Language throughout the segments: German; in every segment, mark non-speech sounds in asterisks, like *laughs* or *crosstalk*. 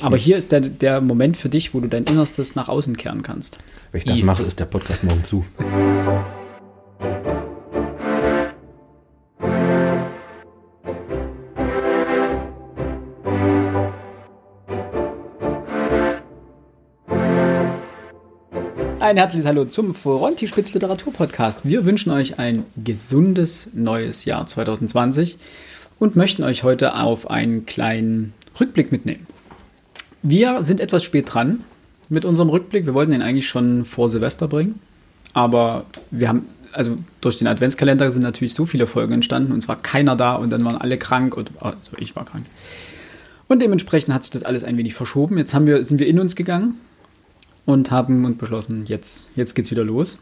Aber nicht. hier ist der, der Moment für dich, wo du dein Innerstes nach außen kehren kannst. Wenn ich das I. mache, ist der Podcast morgen zu. Ein herzliches Hallo zum Frontispitz Literatur Podcast. Wir wünschen euch ein gesundes neues Jahr 2020 und möchten euch heute auf einen kleinen Rückblick mitnehmen. Wir sind etwas spät dran mit unserem Rückblick. Wir wollten ihn eigentlich schon vor Silvester bringen, aber wir haben also durch den Adventskalender sind natürlich so viele Folgen entstanden und es war keiner da und dann waren alle krank und also ich war krank. Und dementsprechend hat sich das alles ein wenig verschoben. Jetzt haben wir, sind wir in uns gegangen und haben und beschlossen, jetzt, jetzt geht's wieder los.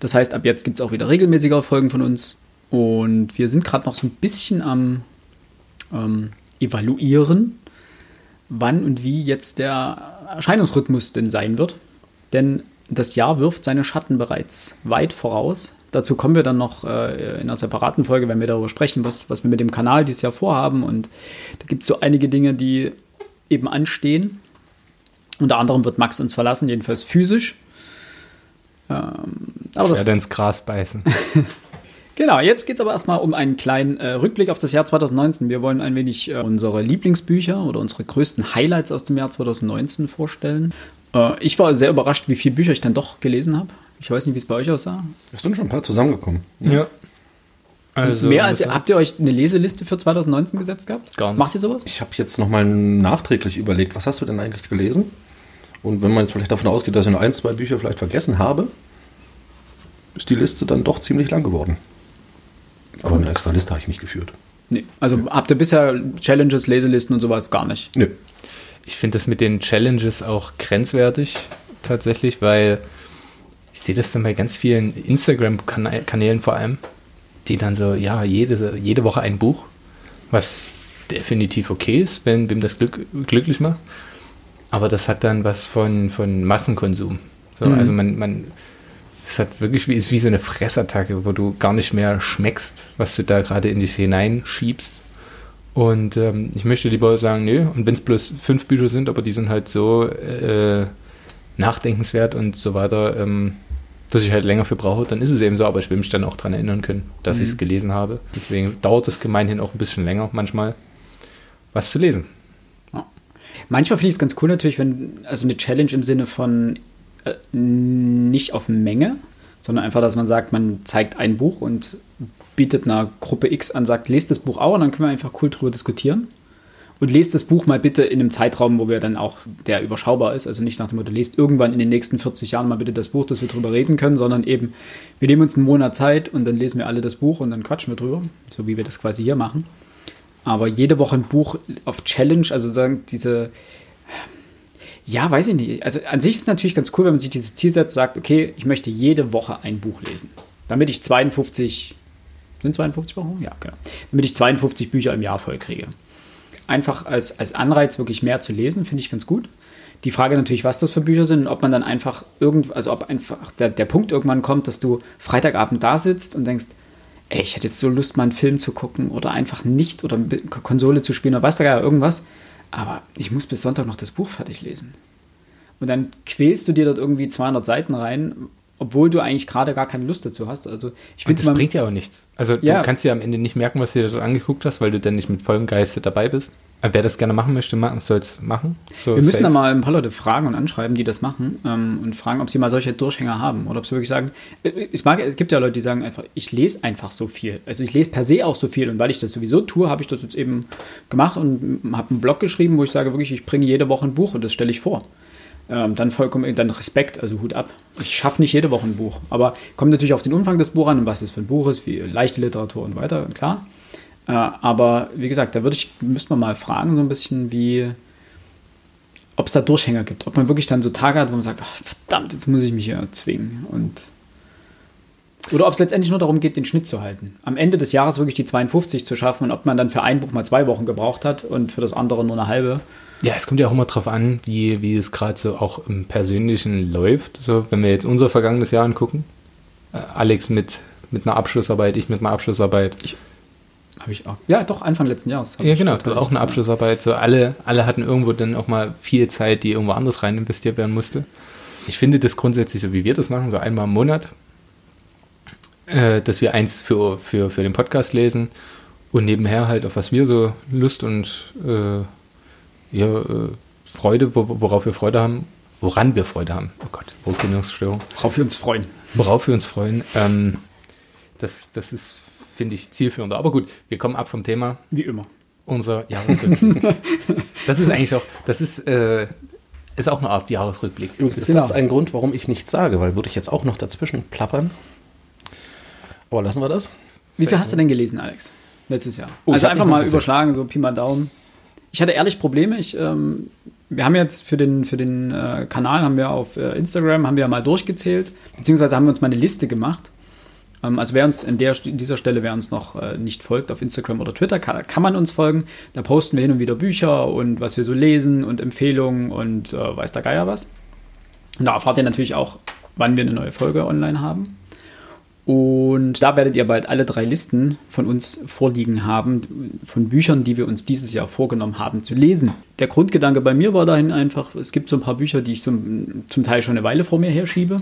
Das heißt, ab jetzt gibt es auch wieder regelmäßiger Folgen von uns. Und wir sind gerade noch so ein bisschen am ähm, Evaluieren, wann und wie jetzt der Erscheinungsrhythmus denn sein wird. Denn das Jahr wirft seine Schatten bereits weit voraus. Dazu kommen wir dann noch äh, in einer separaten Folge, wenn wir darüber sprechen, was, was wir mit dem Kanal dieses Jahr vorhaben. Und da gibt es so einige Dinge, die eben anstehen. Unter anderem wird Max uns verlassen, jedenfalls physisch. Ähm, aber ich werde ins Gras beißen. *laughs* genau, jetzt geht es aber erstmal um einen kleinen äh, Rückblick auf das Jahr 2019. Wir wollen ein wenig äh, unsere Lieblingsbücher oder unsere größten Highlights aus dem Jahr 2019 vorstellen. Äh, ich war sehr überrascht, wie viele Bücher ich dann doch gelesen habe. Ich weiß nicht, wie es bei euch aussah. Es sind schon ein paar zusammengekommen. Ja. ja. Also, Mehr als ihr, habt ihr euch eine Leseliste für 2019 gesetzt gehabt? Gar nicht. Macht ihr sowas? Ich habe jetzt nochmal nachträglich überlegt, was hast du denn eigentlich gelesen? Und wenn man jetzt vielleicht davon ausgeht, dass ich noch ein, zwei Bücher vielleicht vergessen habe, ist die Liste dann doch ziemlich lang geworden. Aber eine extra Liste habe ich nicht geführt. Nee. Also ja. habt ihr bisher Challenges, Leselisten und sowas gar nicht? Nö. Ich finde das mit den Challenges auch grenzwertig tatsächlich, weil ich sehe das dann bei ganz vielen Instagram-Kanälen vor allem, die dann so, ja, jede, jede Woche ein Buch, was definitiv okay ist, wenn wem das Glück, glücklich macht. Aber das hat dann was von, von Massenkonsum. So, mhm. Also man, man, es hat wirklich wie, ist wie so eine Fressattacke, wo du gar nicht mehr schmeckst, was du da gerade in dich hineinschiebst. Und ähm, ich möchte lieber sagen, nö, und wenn es bloß fünf Bücher sind, aber die sind halt so äh, nachdenkenswert und so weiter, ähm, dass ich halt länger für brauche, dann ist es eben so, aber ich will mich dann auch daran erinnern können, dass mhm. ich es gelesen habe. Deswegen dauert es gemeinhin auch ein bisschen länger manchmal, was zu lesen. Manchmal finde ich es ganz cool natürlich, wenn, also eine Challenge im Sinne von äh, nicht auf Menge, sondern einfach, dass man sagt, man zeigt ein Buch und bietet einer Gruppe X an, sagt, lest das Buch auch und dann können wir einfach cool drüber diskutieren. Und lest das Buch mal bitte in einem Zeitraum, wo wir dann auch, der überschaubar ist, also nicht nach dem Motto, lest irgendwann in den nächsten 40 Jahren mal bitte das Buch, dass wir drüber reden können, sondern eben, wir nehmen uns einen Monat Zeit und dann lesen wir alle das Buch und dann quatschen wir drüber, so wie wir das quasi hier machen. Aber jede Woche ein Buch auf Challenge, also sagen diese, ja, weiß ich nicht. Also an sich ist es natürlich ganz cool, wenn man sich dieses Ziel setzt, sagt, okay, ich möchte jede Woche ein Buch lesen. Damit ich 52, sind 52 Wochen? Ja, genau. Damit ich 52 Bücher im Jahr voll kriege. Einfach als, als Anreiz, wirklich mehr zu lesen, finde ich ganz gut. Die Frage natürlich, was das für Bücher sind und ob man dann einfach irgend, also ob einfach der, der Punkt irgendwann kommt, dass du Freitagabend da sitzt und denkst, ey, ich hätte jetzt so Lust, mal einen Film zu gucken oder einfach nicht oder Konsole zu spielen oder was da gar irgendwas. Aber ich muss bis Sonntag noch das Buch fertig lesen. Und dann quälst du dir dort irgendwie 200 Seiten rein, obwohl du eigentlich gerade gar keine Lust dazu hast. Also ich finde, das bringt ja auch nichts. Also ja. du kannst dir am Ende nicht merken, was du dir dort angeguckt hast, weil du dann nicht mit vollem Geiste dabei bist. Wer das gerne machen möchte, soll es machen. So wir müssen da mal ein paar Leute fragen und anschreiben, die das machen ähm, und fragen, ob sie mal solche Durchhänger haben oder ob sie wirklich sagen, äh, ich mag, es gibt ja Leute, die sagen einfach, ich lese einfach so viel. Also ich lese per se auch so viel und weil ich das sowieso tue, habe ich das jetzt eben gemacht und habe einen Blog geschrieben, wo ich sage wirklich, ich bringe jede Woche ein Buch und das stelle ich vor. Ähm, dann vollkommen, dann Respekt, also Hut ab. Ich schaffe nicht jede Woche ein Buch, aber kommt natürlich auf den Umfang des Buches an und was es für ein Buch ist, wie leichte Literatur und weiter, klar. Äh, aber wie gesagt, da würde ich, müsste man mal fragen, so ein bisschen, wie, ob es da Durchhänger gibt. Ob man wirklich dann so Tage hat, wo man sagt, ach, verdammt, jetzt muss ich mich hier zwingen. Und oder ob es letztendlich nur darum geht, den Schnitt zu halten. Am Ende des Jahres wirklich die 52 zu schaffen und ob man dann für ein Buch mal zwei Wochen gebraucht hat und für das andere nur eine halbe. Ja, es kommt ja auch immer darauf an, wie, wie es gerade so auch im Persönlichen läuft. So, wenn wir jetzt unser vergangenes Jahr angucken, äh, Alex mit, mit einer Abschlussarbeit, ich mit einer Abschlussarbeit. Ich Habe ich auch. Ja, doch, Anfang letzten Jahres. Ja, genau, verteidigt, auch eine. Abschlussarbeit. So alle, alle hatten irgendwo dann auch mal viel Zeit, die irgendwo anders rein investiert werden musste. Ich finde das grundsätzlich so, wie wir das machen, so einmal im Monat, äh, dass wir eins für, für, für den Podcast lesen und nebenher halt auf was wir so Lust und äh, ja, äh, Freude, wo, worauf wir Freude haben, woran wir Freude haben. Oh Gott, Wortfindungsstörung. Worauf wir uns freuen. Worauf wir uns freuen. Ähm, das, das ist, finde ich, zielführender. Aber gut, wir kommen ab vom Thema Wie immer. unser Jahresrückblick. *laughs* das ist eigentlich auch, das ist, äh, ist auch eine Art Jahresrückblick. Übrigens ist Genau. das ein Grund, warum ich nichts sage, weil würde ich jetzt auch noch dazwischen plappern. Aber lassen wir das. Wie viel hast du denn gelesen, Alex? Letztes Jahr. Oh, ich also einfach mal überschlagen, so Pi mal Daumen. Ich hatte ehrlich Probleme. Ich, ähm, wir haben jetzt für den, für den äh, Kanal, haben wir auf äh, Instagram, haben wir mal durchgezählt, beziehungsweise haben wir uns mal eine Liste gemacht. Ähm, also wer uns in, der, dieser Stelle, wer uns noch äh, nicht folgt auf Instagram oder Twitter, kann, kann man uns folgen. Da posten wir hin und wieder Bücher und was wir so lesen und Empfehlungen und äh, weiß der Geier was. Und da erfahrt ihr natürlich auch, wann wir eine neue Folge online haben. Und da werdet ihr bald alle drei Listen von uns vorliegen haben, von Büchern, die wir uns dieses Jahr vorgenommen haben zu lesen. Der Grundgedanke bei mir war dahin einfach, es gibt so ein paar Bücher, die ich zum, zum Teil schon eine Weile vor mir herschiebe.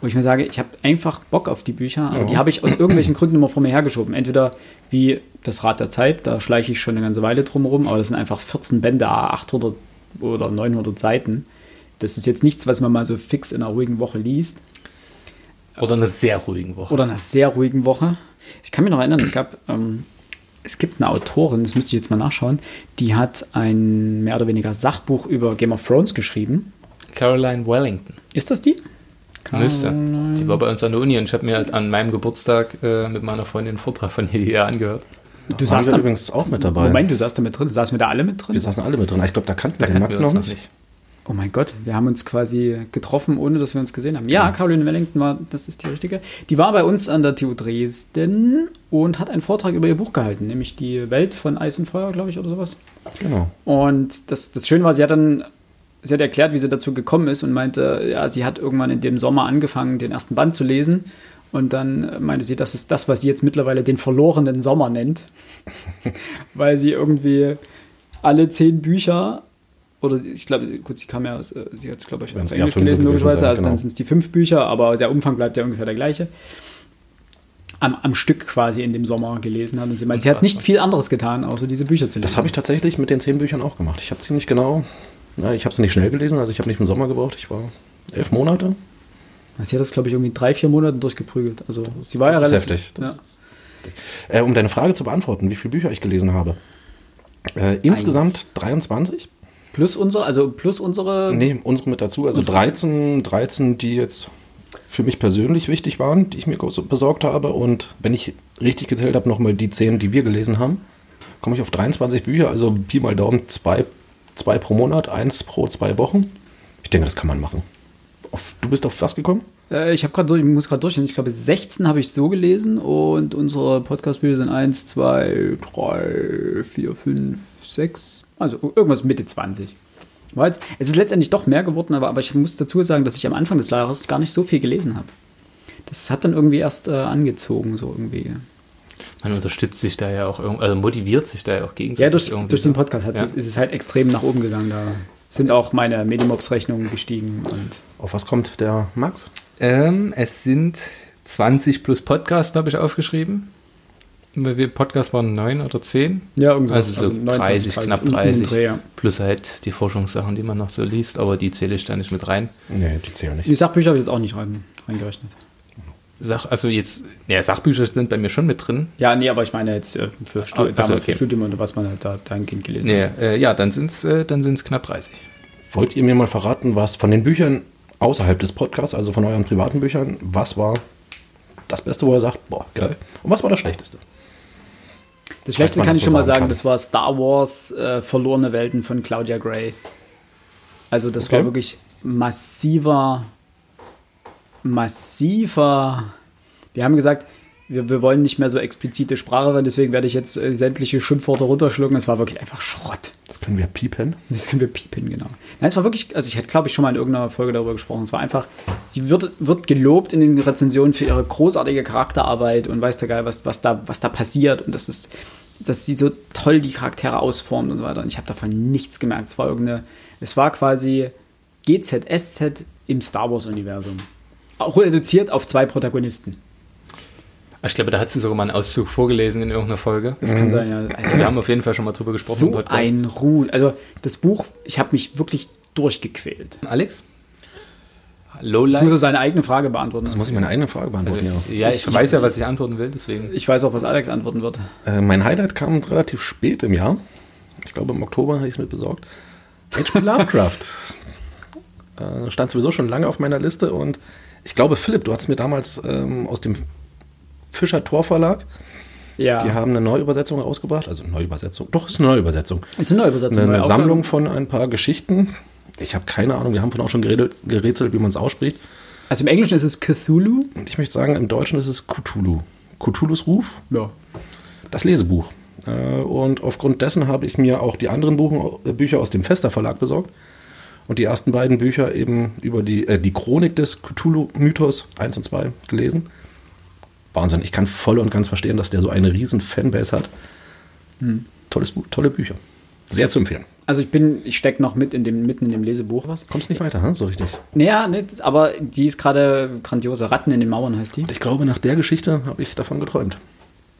Wo ich mir sage, ich habe einfach Bock auf die Bücher, aber Ja. die habe ich aus irgendwelchen Gründen immer vor mir hergeschoben. Entweder wie das Rad der Zeit, da schleiche ich schon eine ganze Weile drum rum, aber das sind einfach 14 Bände, 800 oder 900 Seiten. Das ist jetzt nichts, was man mal so fix in einer ruhigen Woche liest. Oder eine sehr ruhigen Woche. Oder einer sehr ruhigen Woche. Ich kann mich noch erinnern, es gab, ähm, es gibt eine Autorin, das müsste ich jetzt mal nachschauen, die hat ein mehr oder weniger Sachbuch über Game of Thrones geschrieben. Caroline Wellington. Ist das die? Müsste. Die war bei uns an der Uni und ich habe mir halt an meinem Geburtstag äh, mit meiner Freundin einen Vortrag von ihr angehört. Du saßt da, übrigens auch mit dabei. Moment, du saßt da mit drin. Saßen wir da alle mit drin? Wir saßen alle mit drin. Ich glaube, da kannten Da wir den kannten Max wir noch uns nicht. Oh mein Gott, wir haben uns quasi getroffen, ohne dass wir uns gesehen haben. Ja, Caroline Wellington war, das ist die richtige. Die war bei uns an der TU Dresden und hat einen Vortrag über ihr Buch gehalten, nämlich die Welt von Eis und Feuer, glaube ich, oder sowas. Genau. Und das, das Schöne war, sie hat dann, sie hat erklärt, wie sie dazu gekommen ist und meinte, ja, sie hat irgendwann in dem Sommer angefangen, den ersten Band zu lesen. Und dann meinte sie, das ist das, was sie jetzt mittlerweile den verlorenen Sommer nennt. *laughs* Weil sie irgendwie alle zehn Bücher, oder ich glaube, gut, sie kam ja aus, äh, sie hat es, glaube ich, auf Englisch gelesen, logischerweise, sein, also dann genau. sind es die fünf Bücher, aber der Umfang bleibt ja ungefähr der gleiche. Am, am Stück quasi in dem Sommer gelesen hat. Und sie meint, sie hat nicht viel anderes getan, außer diese Bücher zu lesen. Das habe ich tatsächlich mit den zehn Büchern auch gemacht. Ich habe ziemlich genau, na, ich habe es nicht schnell gelesen, also ich habe nicht im Sommer gebraucht. Ich war elf Monate. Sie hat das, glaube ich, irgendwie drei, vier Monaten durchgeprügelt. Also sie war ja das ist relativ. heftig. Das Ja. ist heftig. Äh, um deine Frage zu beantworten, wie viele Bücher ich gelesen habe. Äh, insgesamt 23. Plus unser, also plus unsere. Nee, unsere mit dazu. Also 13, 13, die jetzt für mich persönlich wichtig waren, die ich mir so besorgt habe. Und wenn ich richtig gezählt habe, nochmal die 10, die wir gelesen haben, komme ich auf 23 Bücher. Also Pi mal Daumen, zwei, zwei pro Monat, eins pro zwei Wochen. Ich denke, das kann man machen. Auf, du bist auf was gekommen? Äh, ich habe gerade durch, ich muss gerade durchgehen. Ich glaube, 16 habe ich so gelesen und unsere Podcast-Bücher sind 1, 2, 3, 4, 5, 6. Also irgendwas Mitte 20. War jetzt, es ist letztendlich doch mehr geworden, aber, aber ich muss dazu sagen, dass ich am Anfang des Jahres gar nicht so viel gelesen habe. Das hat dann irgendwie erst äh, angezogen, so irgendwie. Man unterstützt sich da ja auch, also motiviert sich da ja auch gegenseitig. Ja, durch, irgendwie durch den so. Podcast hat Ja. es, ist es halt extrem nach oben gegangen. Da sind auch meine Medimobs-Rechnungen gestiegen. Und Auf was kommt der Max? Ähm, es sind 20 plus Podcast, habe ich aufgeschrieben. Weil wir Podcast waren 9 oder 10. ja, irgendwas. Also so 30, knapp um den 30. Dreh, ja. Plus halt die Forschungssachen, die man noch so liest, aber die zähle ich da nicht mit rein. Nee, die zählen nicht. Die Sachbücher habe ich jetzt auch nicht rein, reingerechnet. Sach, also jetzt, ja, Sachbücher sind bei mir schon mit drin. Ja, nee, aber ich meine jetzt äh, für, Stu Ah, also für okay. Studium und was man halt da dahingehend gelesen Nee, hat. äh, ja, dann sind es äh, dann sind's knapp 30. Wollt ihr mir mal verraten, was von den Büchern außerhalb des Podcasts, also von euren privaten Büchern, was war das Beste, wo er sagt, boah, geil. Und was war das Schlechteste? Das Schlechteste kann ich so schon mal sagen sagen, kann. das war Star Wars äh, Verlorene Welten von Claudia Gray. Also das Okay. war wirklich massiver, massiver. Wir haben gesagt, wir, wir wollen nicht mehr so explizite Sprache verwenden, deswegen werde ich jetzt äh, sämtliche Schimpfworte runterschlucken. Es war wirklich einfach Schrott. Das können wir piepen. Das können wir piepen, genau. Nein, es war wirklich, also ich hätte, glaube ich, schon mal in irgendeiner Folge darüber gesprochen. Es war einfach, sie wird, wird gelobt in den Rezensionen für ihre großartige Charakterarbeit und weiß der Geil, was, was, da, was da passiert. Und das ist dass die so toll die Charaktere ausformt und so weiter. Und ich habe davon nichts gemerkt. Es war irgendeine, es war quasi GZSZ im Star Wars-Universum. Auch reduziert auf zwei Protagonisten. Ich glaube, da hat sie sogar mal einen Auszug vorgelesen in irgendeiner Folge. Das kann sein, ja. Also wir haben auf jeden Fall schon mal drüber gesprochen so ein Ruhl. Also das Buch, ich habe mich wirklich durchgequält. Alex? Lowlight? Jetzt muss er seine eigene Frage beantworten. Das muss ich meine eigene Frage beantworten, also, ja. ja. ich, ich weiß ja, was ich antworten will, deswegen. Ich weiß auch, was Alex antworten wird. Äh, mein Highlight kam relativ spät im Jahr. Ich glaube, im Oktober habe ich es mit besorgt. H.P. Lovecraft. *laughs* äh, stand sowieso schon lange auf meiner Liste und ich glaube, Philipp, du hast mir damals ähm, aus dem Fischer Tor Verlag. Ja. Die haben eine Neuübersetzung rausgebracht, also Neuübersetzung. Doch, ist eine Neuübersetzung. Ist eine Neuübersetzung. Eine, eine Sammlung von ein paar Geschichten. Ich habe keine Ahnung, wir haben von auch schon gerätselt, wie man es ausspricht. Also im Englischen ist es Cthulhu. Und ich möchte sagen, im Deutschen ist es Cthulhu. Cthulhus Ruf. Ja. Das Lesebuch. Äh, und aufgrund dessen habe ich mir auch die anderen Buchen, äh, Bücher aus dem Fester Verlag besorgt. Und die ersten beiden Bücher eben über die, äh, die Chronik des Cthulhu-Mythos 1 und 2 gelesen. Wahnsinn. Ich kann voll und ganz verstehen, dass der so eine riesen Fanbase hat. Hm. Tolles Buch, tolle Bücher. Sehr zu empfehlen. Also ich bin, ich stecke noch mit in dem, mitten in dem Lesebuch was. Kommst nicht weiter, hm? so richtig? Naja, nicht, aber die ist gerade grandiose. Ratten in den Mauern heißt die. Und ich glaube, nach der Geschichte habe ich davon geträumt.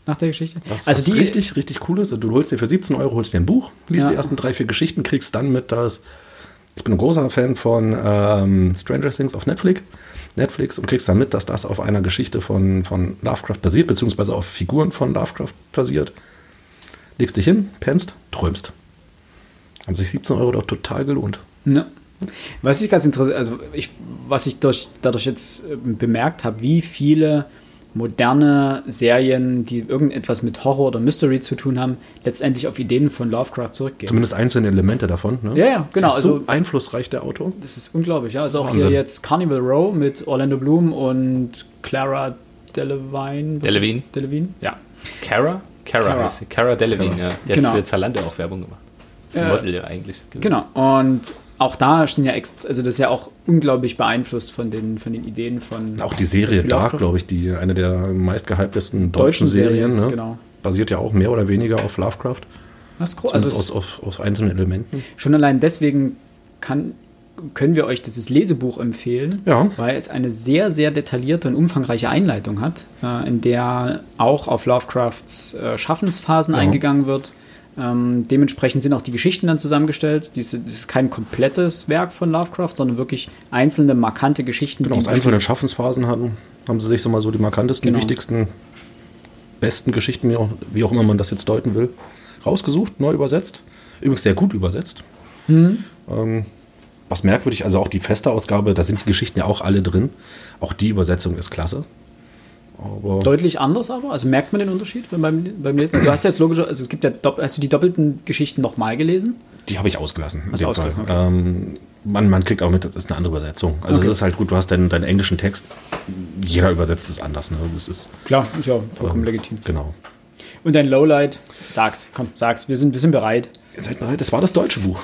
Nach der Geschichte? Was, also was die richtig, richtig cool ist, du holst dir für 17 Euro holst dir ein Buch, liest ja. die ersten drei, vier Geschichten, kriegst dann mit, dass ich bin ein großer Fan von ähm, Stranger Things auf Netflix. Netflix und kriegst dann mit, dass das auf einer Geschichte von, von Lovecraft basiert, beziehungsweise auf Figuren von Lovecraft basiert. Legst dich hin, pennst, träumst. Haben sich 17 Euro doch total gelohnt. Ja. Was ich ganz interessant, also ich, was ich durch, dadurch jetzt äh, bemerkt habe, wie viele moderne Serien, die irgendetwas mit Horror oder Mystery zu tun haben, letztendlich auf Ideen von Lovecraft zurückgehen. Zumindest einzelne Elemente davon. Ne? Ja, ja, genau. Das ist also, so einflussreich der Autor. Das ist unglaublich. Ja, also auch Wahnsinn. hier jetzt Carnival Row mit Orlando Bloom und Clara Delevingne. Delevingne. Delevingne, ja. Cara? Cara, Cara. heißt sie. Cara Delevingne, ja. Die genau. hat für Zalando auch Werbung gemacht. Das ist ein Model ja eigentlich. Genau. Und auch da stehen ja extra, also das ist ja auch unglaublich beeinflusst von den, von den Ideen von. Auch die Serie Dark, glaube ich, die eine der meistgehyptesten deutschen, deutschen Serien, Serien ne? genau. basiert ja auch mehr oder weniger auf Lovecraft. Das ist. Also aus, aus, aus einzelnen Elementen. Schon allein deswegen kann, können wir euch dieses Lesebuch empfehlen, ja. weil es eine sehr, sehr detaillierte und umfangreiche Einleitung hat, äh, in der auch auf Lovecrafts äh, Schaffensphasen ja. eingegangen wird ähm, dementsprechend sind auch die Geschichten dann zusammengestellt. das ist kein komplettes Werk von Lovecraft, sondern wirklich einzelne markante Geschichten. Genau, aus einzelnen Schaffensphasen hatten, haben sie sich so mal so die markantesten, genau. wichtigsten, besten Geschichten, wie auch immer man das jetzt deuten will, rausgesucht, neu übersetzt. Übrigens sehr gut übersetzt. Mhm. Ähm, was merkwürdig, also auch die feste Ausgabe, da sind die Geschichten ja auch alle drin. Auch die Übersetzung ist klasse. Aber Deutlich anders aber? Also merkt man den Unterschied beim, beim Lesen? Du hast jetzt logisch, also es gibt ja, hast du die doppelten Geschichten nochmal gelesen? Die habe ich ausgelassen. Hast du ausgelassen okay. ähm, man, man kriegt auch mit, das ist eine andere Übersetzung. Also okay. es ist halt gut, du hast deinen, deinen englischen Text, jeder übersetzt es anders. Ne? Das ist, Klar, ist ja vollkommen ähm, legitim. Genau. Und dein Lowlight, sag's, komm, sag's, wir sind, wir sind bereit. Ihr seid bereit, das war das deutsche Buch.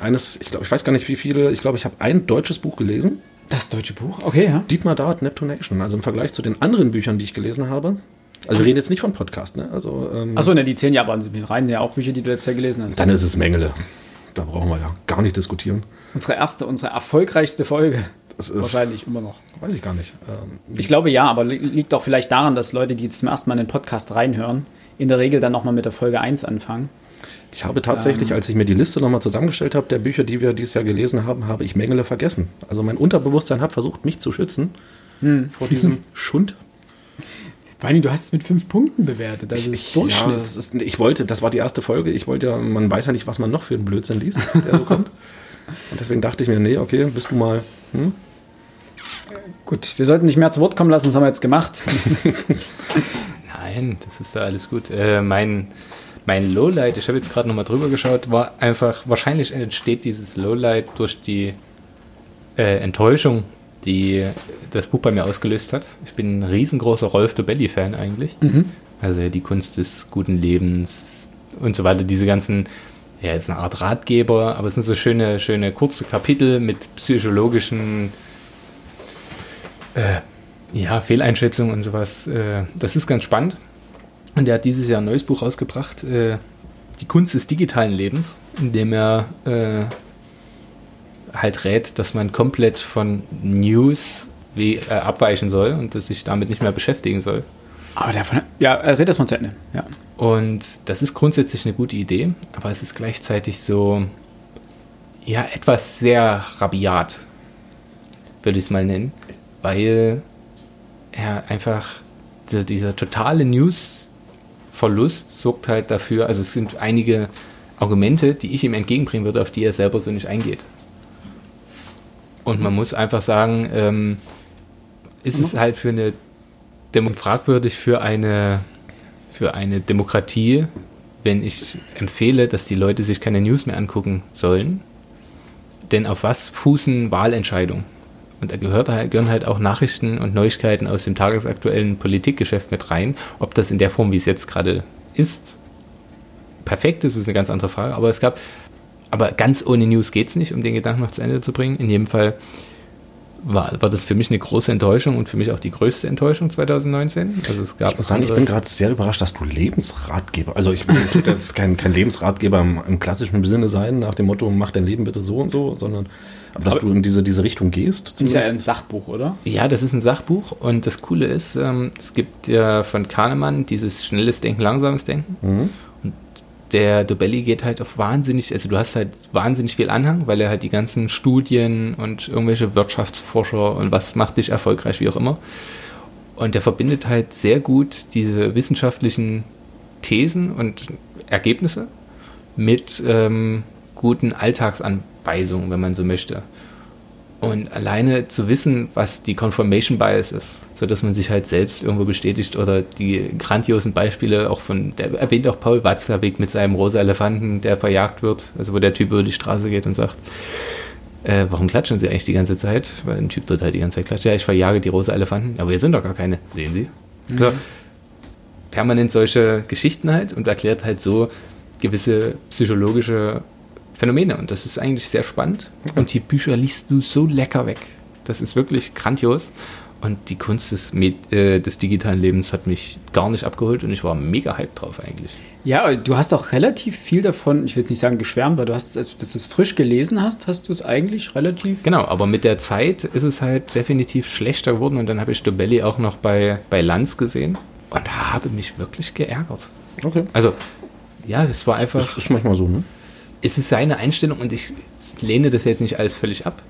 Eines, ich glaube, ich weiß gar nicht wie viele, ich glaube, ich habe ein deutsches Buch gelesen. Das deutsche Buch? Okay, ja. Dietmar Dart, Neptunation. Also im Vergleich zu den anderen Büchern, die ich gelesen habe. Also wir reden jetzt nicht von Podcast, ne? Also, ähm, Achso, ne, die zehn Jahre sind rein, ja auch Bücher, die du jetzt ja gelesen hast. Dann ist es Mengele. Da brauchen wir ja gar nicht diskutieren. Unsere erste, unsere erfolgreichste Folge. Das ist Wahrscheinlich immer noch. Weiß ich gar nicht. Ähm, ich glaube ja, aber liegt auch vielleicht daran, dass Leute, die jetzt zum ersten Mal in den Podcast reinhören, in der Regel dann nochmal mit der Folge 1 anfangen. Ich habe tatsächlich, ähm, als ich mir die Liste nochmal zusammengestellt habe, der Bücher, die wir dieses Jahr gelesen haben, habe ich Mengele vergessen. Also mein Unterbewusstsein hat versucht, mich zu schützen hm. vor diesem *laughs* Schund. Vor allem, du hast es mit fünf Punkten bewertet. Das ist Durchschnitt. Ja, das ist, ich wollte, das war die erste Folge. Ich wollte ja, man weiß ja nicht, was man noch für einen Blödsinn liest, der so kommt. *laughs* Und deswegen dachte ich mir, nee, okay, bist du mal. Hm? Gut, wir sollten nicht mehr zu Wort kommen lassen, das haben wir jetzt gemacht. *laughs* Nein, das ist da alles gut. Äh, mein mein Lowlight, ich habe jetzt gerade nochmal drüber geschaut, war einfach, wahrscheinlich entsteht dieses Lowlight durch die äh, Enttäuschung, die das Buch bei mir ausgelöst hat. Ich bin ein riesengroßer Rolf Dobelli-Fan eigentlich. Mhm. Also die Kunst des guten Lebens und so weiter, diese ganzen, ja, ist eine Art Ratgeber, aber es sind so schöne, schöne kurze Kapitel mit psychologischen äh, ja, Fehleinschätzungen und sowas. Äh, das ist ganz spannend. Und der hat dieses Jahr ein neues Buch rausgebracht, äh, Die Kunst des digitalen Lebens, in dem er äh, halt rät, dass man komplett von News wie, äh, abweichen soll und dass sich damit nicht mehr beschäftigen soll. Aber davon, ja, äh, red das mal zu Ende. Ja. Und das ist grundsätzlich eine gute Idee, aber es ist gleichzeitig so, ja, etwas sehr rabiat, würde ich es mal nennen, weil er einfach, dieser, dieser totale News-Verlust sorgt halt dafür, also es sind einige Argumente, die ich ihm entgegenbringen würde, auf die er selber so nicht eingeht. Und man muss einfach sagen, ähm, ist es halt für eine Demo fragwürdig für eine, für eine Demokratie, wenn ich empfehle, dass die Leute sich keine News mehr angucken sollen. Denn auf was fußen Wahlentscheidungen? Und da gehört, halt- gehören halt auch Nachrichten und Neuigkeiten aus dem tagesaktuellen Politikgeschäft mit rein. Ob das in der Form, wie es jetzt gerade ist, perfekt ist, ist eine ganz andere Frage. Aber es gab, aber ganz ohne News geht es nicht, um den Gedanken noch zu Ende zu bringen. In jedem Fall war, war das für mich eine große Enttäuschung und für mich auch die größte Enttäuschung 2019. Also es gab Ich muss sagen, ich bin gerade sehr überrascht, dass du Lebensratgeber, also ich es wird jetzt kein, kein Lebensratgeber im, im klassischen Sinne sein, nach dem Motto, mach dein Leben bitte so und so, sondern aber dass Aber- du in diese, diese Richtung gehst. Das ist ja ein. Sachbuch, oder? Ja, das ist ein Sachbuch und das Coole ist, ähm, es gibt ja von Kahnemann dieses schnelles Denken, langsames Denken. Mhm. Und der Dobelli geht halt auf wahnsinnig, also du hast halt wahnsinnig viel Anhang, weil er halt die ganzen Studien und irgendwelche Wirtschaftsforscher und was macht dich erfolgreich, wie auch immer. Und der verbindet halt sehr gut diese wissenschaftlichen Thesen und Ergebnisse mit ähm, guten Alltagsanweisungen, wenn man so möchte. Und alleine zu wissen, was die Confirmation Bias ist, sodass man sich halt selbst irgendwo bestätigt oder die grandiosen Beispiele auch von, der erwähnt auch Paul Watzlawick mit seinem rosa Elefanten, der verjagt wird, also wo der Typ über die Straße geht und sagt, äh, warum klatschen sie eigentlich die ganze Zeit? Weil ein Typ dort halt die ganze Zeit klatscht, ja, ich verjage die rosa Elefanten, aber wir sind doch gar keine, sehen Sie? So, permanent solche Geschichten halt und erklärt halt so gewisse psychologische Phänomene. Und das ist eigentlich sehr spannend. Und die Bücher liest du so lecker weg. Das ist wirklich grandios. Und die Kunst des, äh, des digitalen Lebens hat mich gar nicht abgeholt und ich war mega hyped drauf eigentlich. Ja, du hast auch relativ viel davon, ich will jetzt nicht sagen geschwärmt, weil du hast, als dass du es frisch gelesen hast, hast du es eigentlich relativ. Genau, aber mit der Zeit ist es halt definitiv schlechter geworden und dann habe ich Dobelli auch noch bei, bei Lanz gesehen und habe mich wirklich geärgert. Okay. Also, ja, es war einfach. Das ist manchmal so, ne? Es ist seine Einstellung und ich lehne das jetzt nicht alles völlig ab.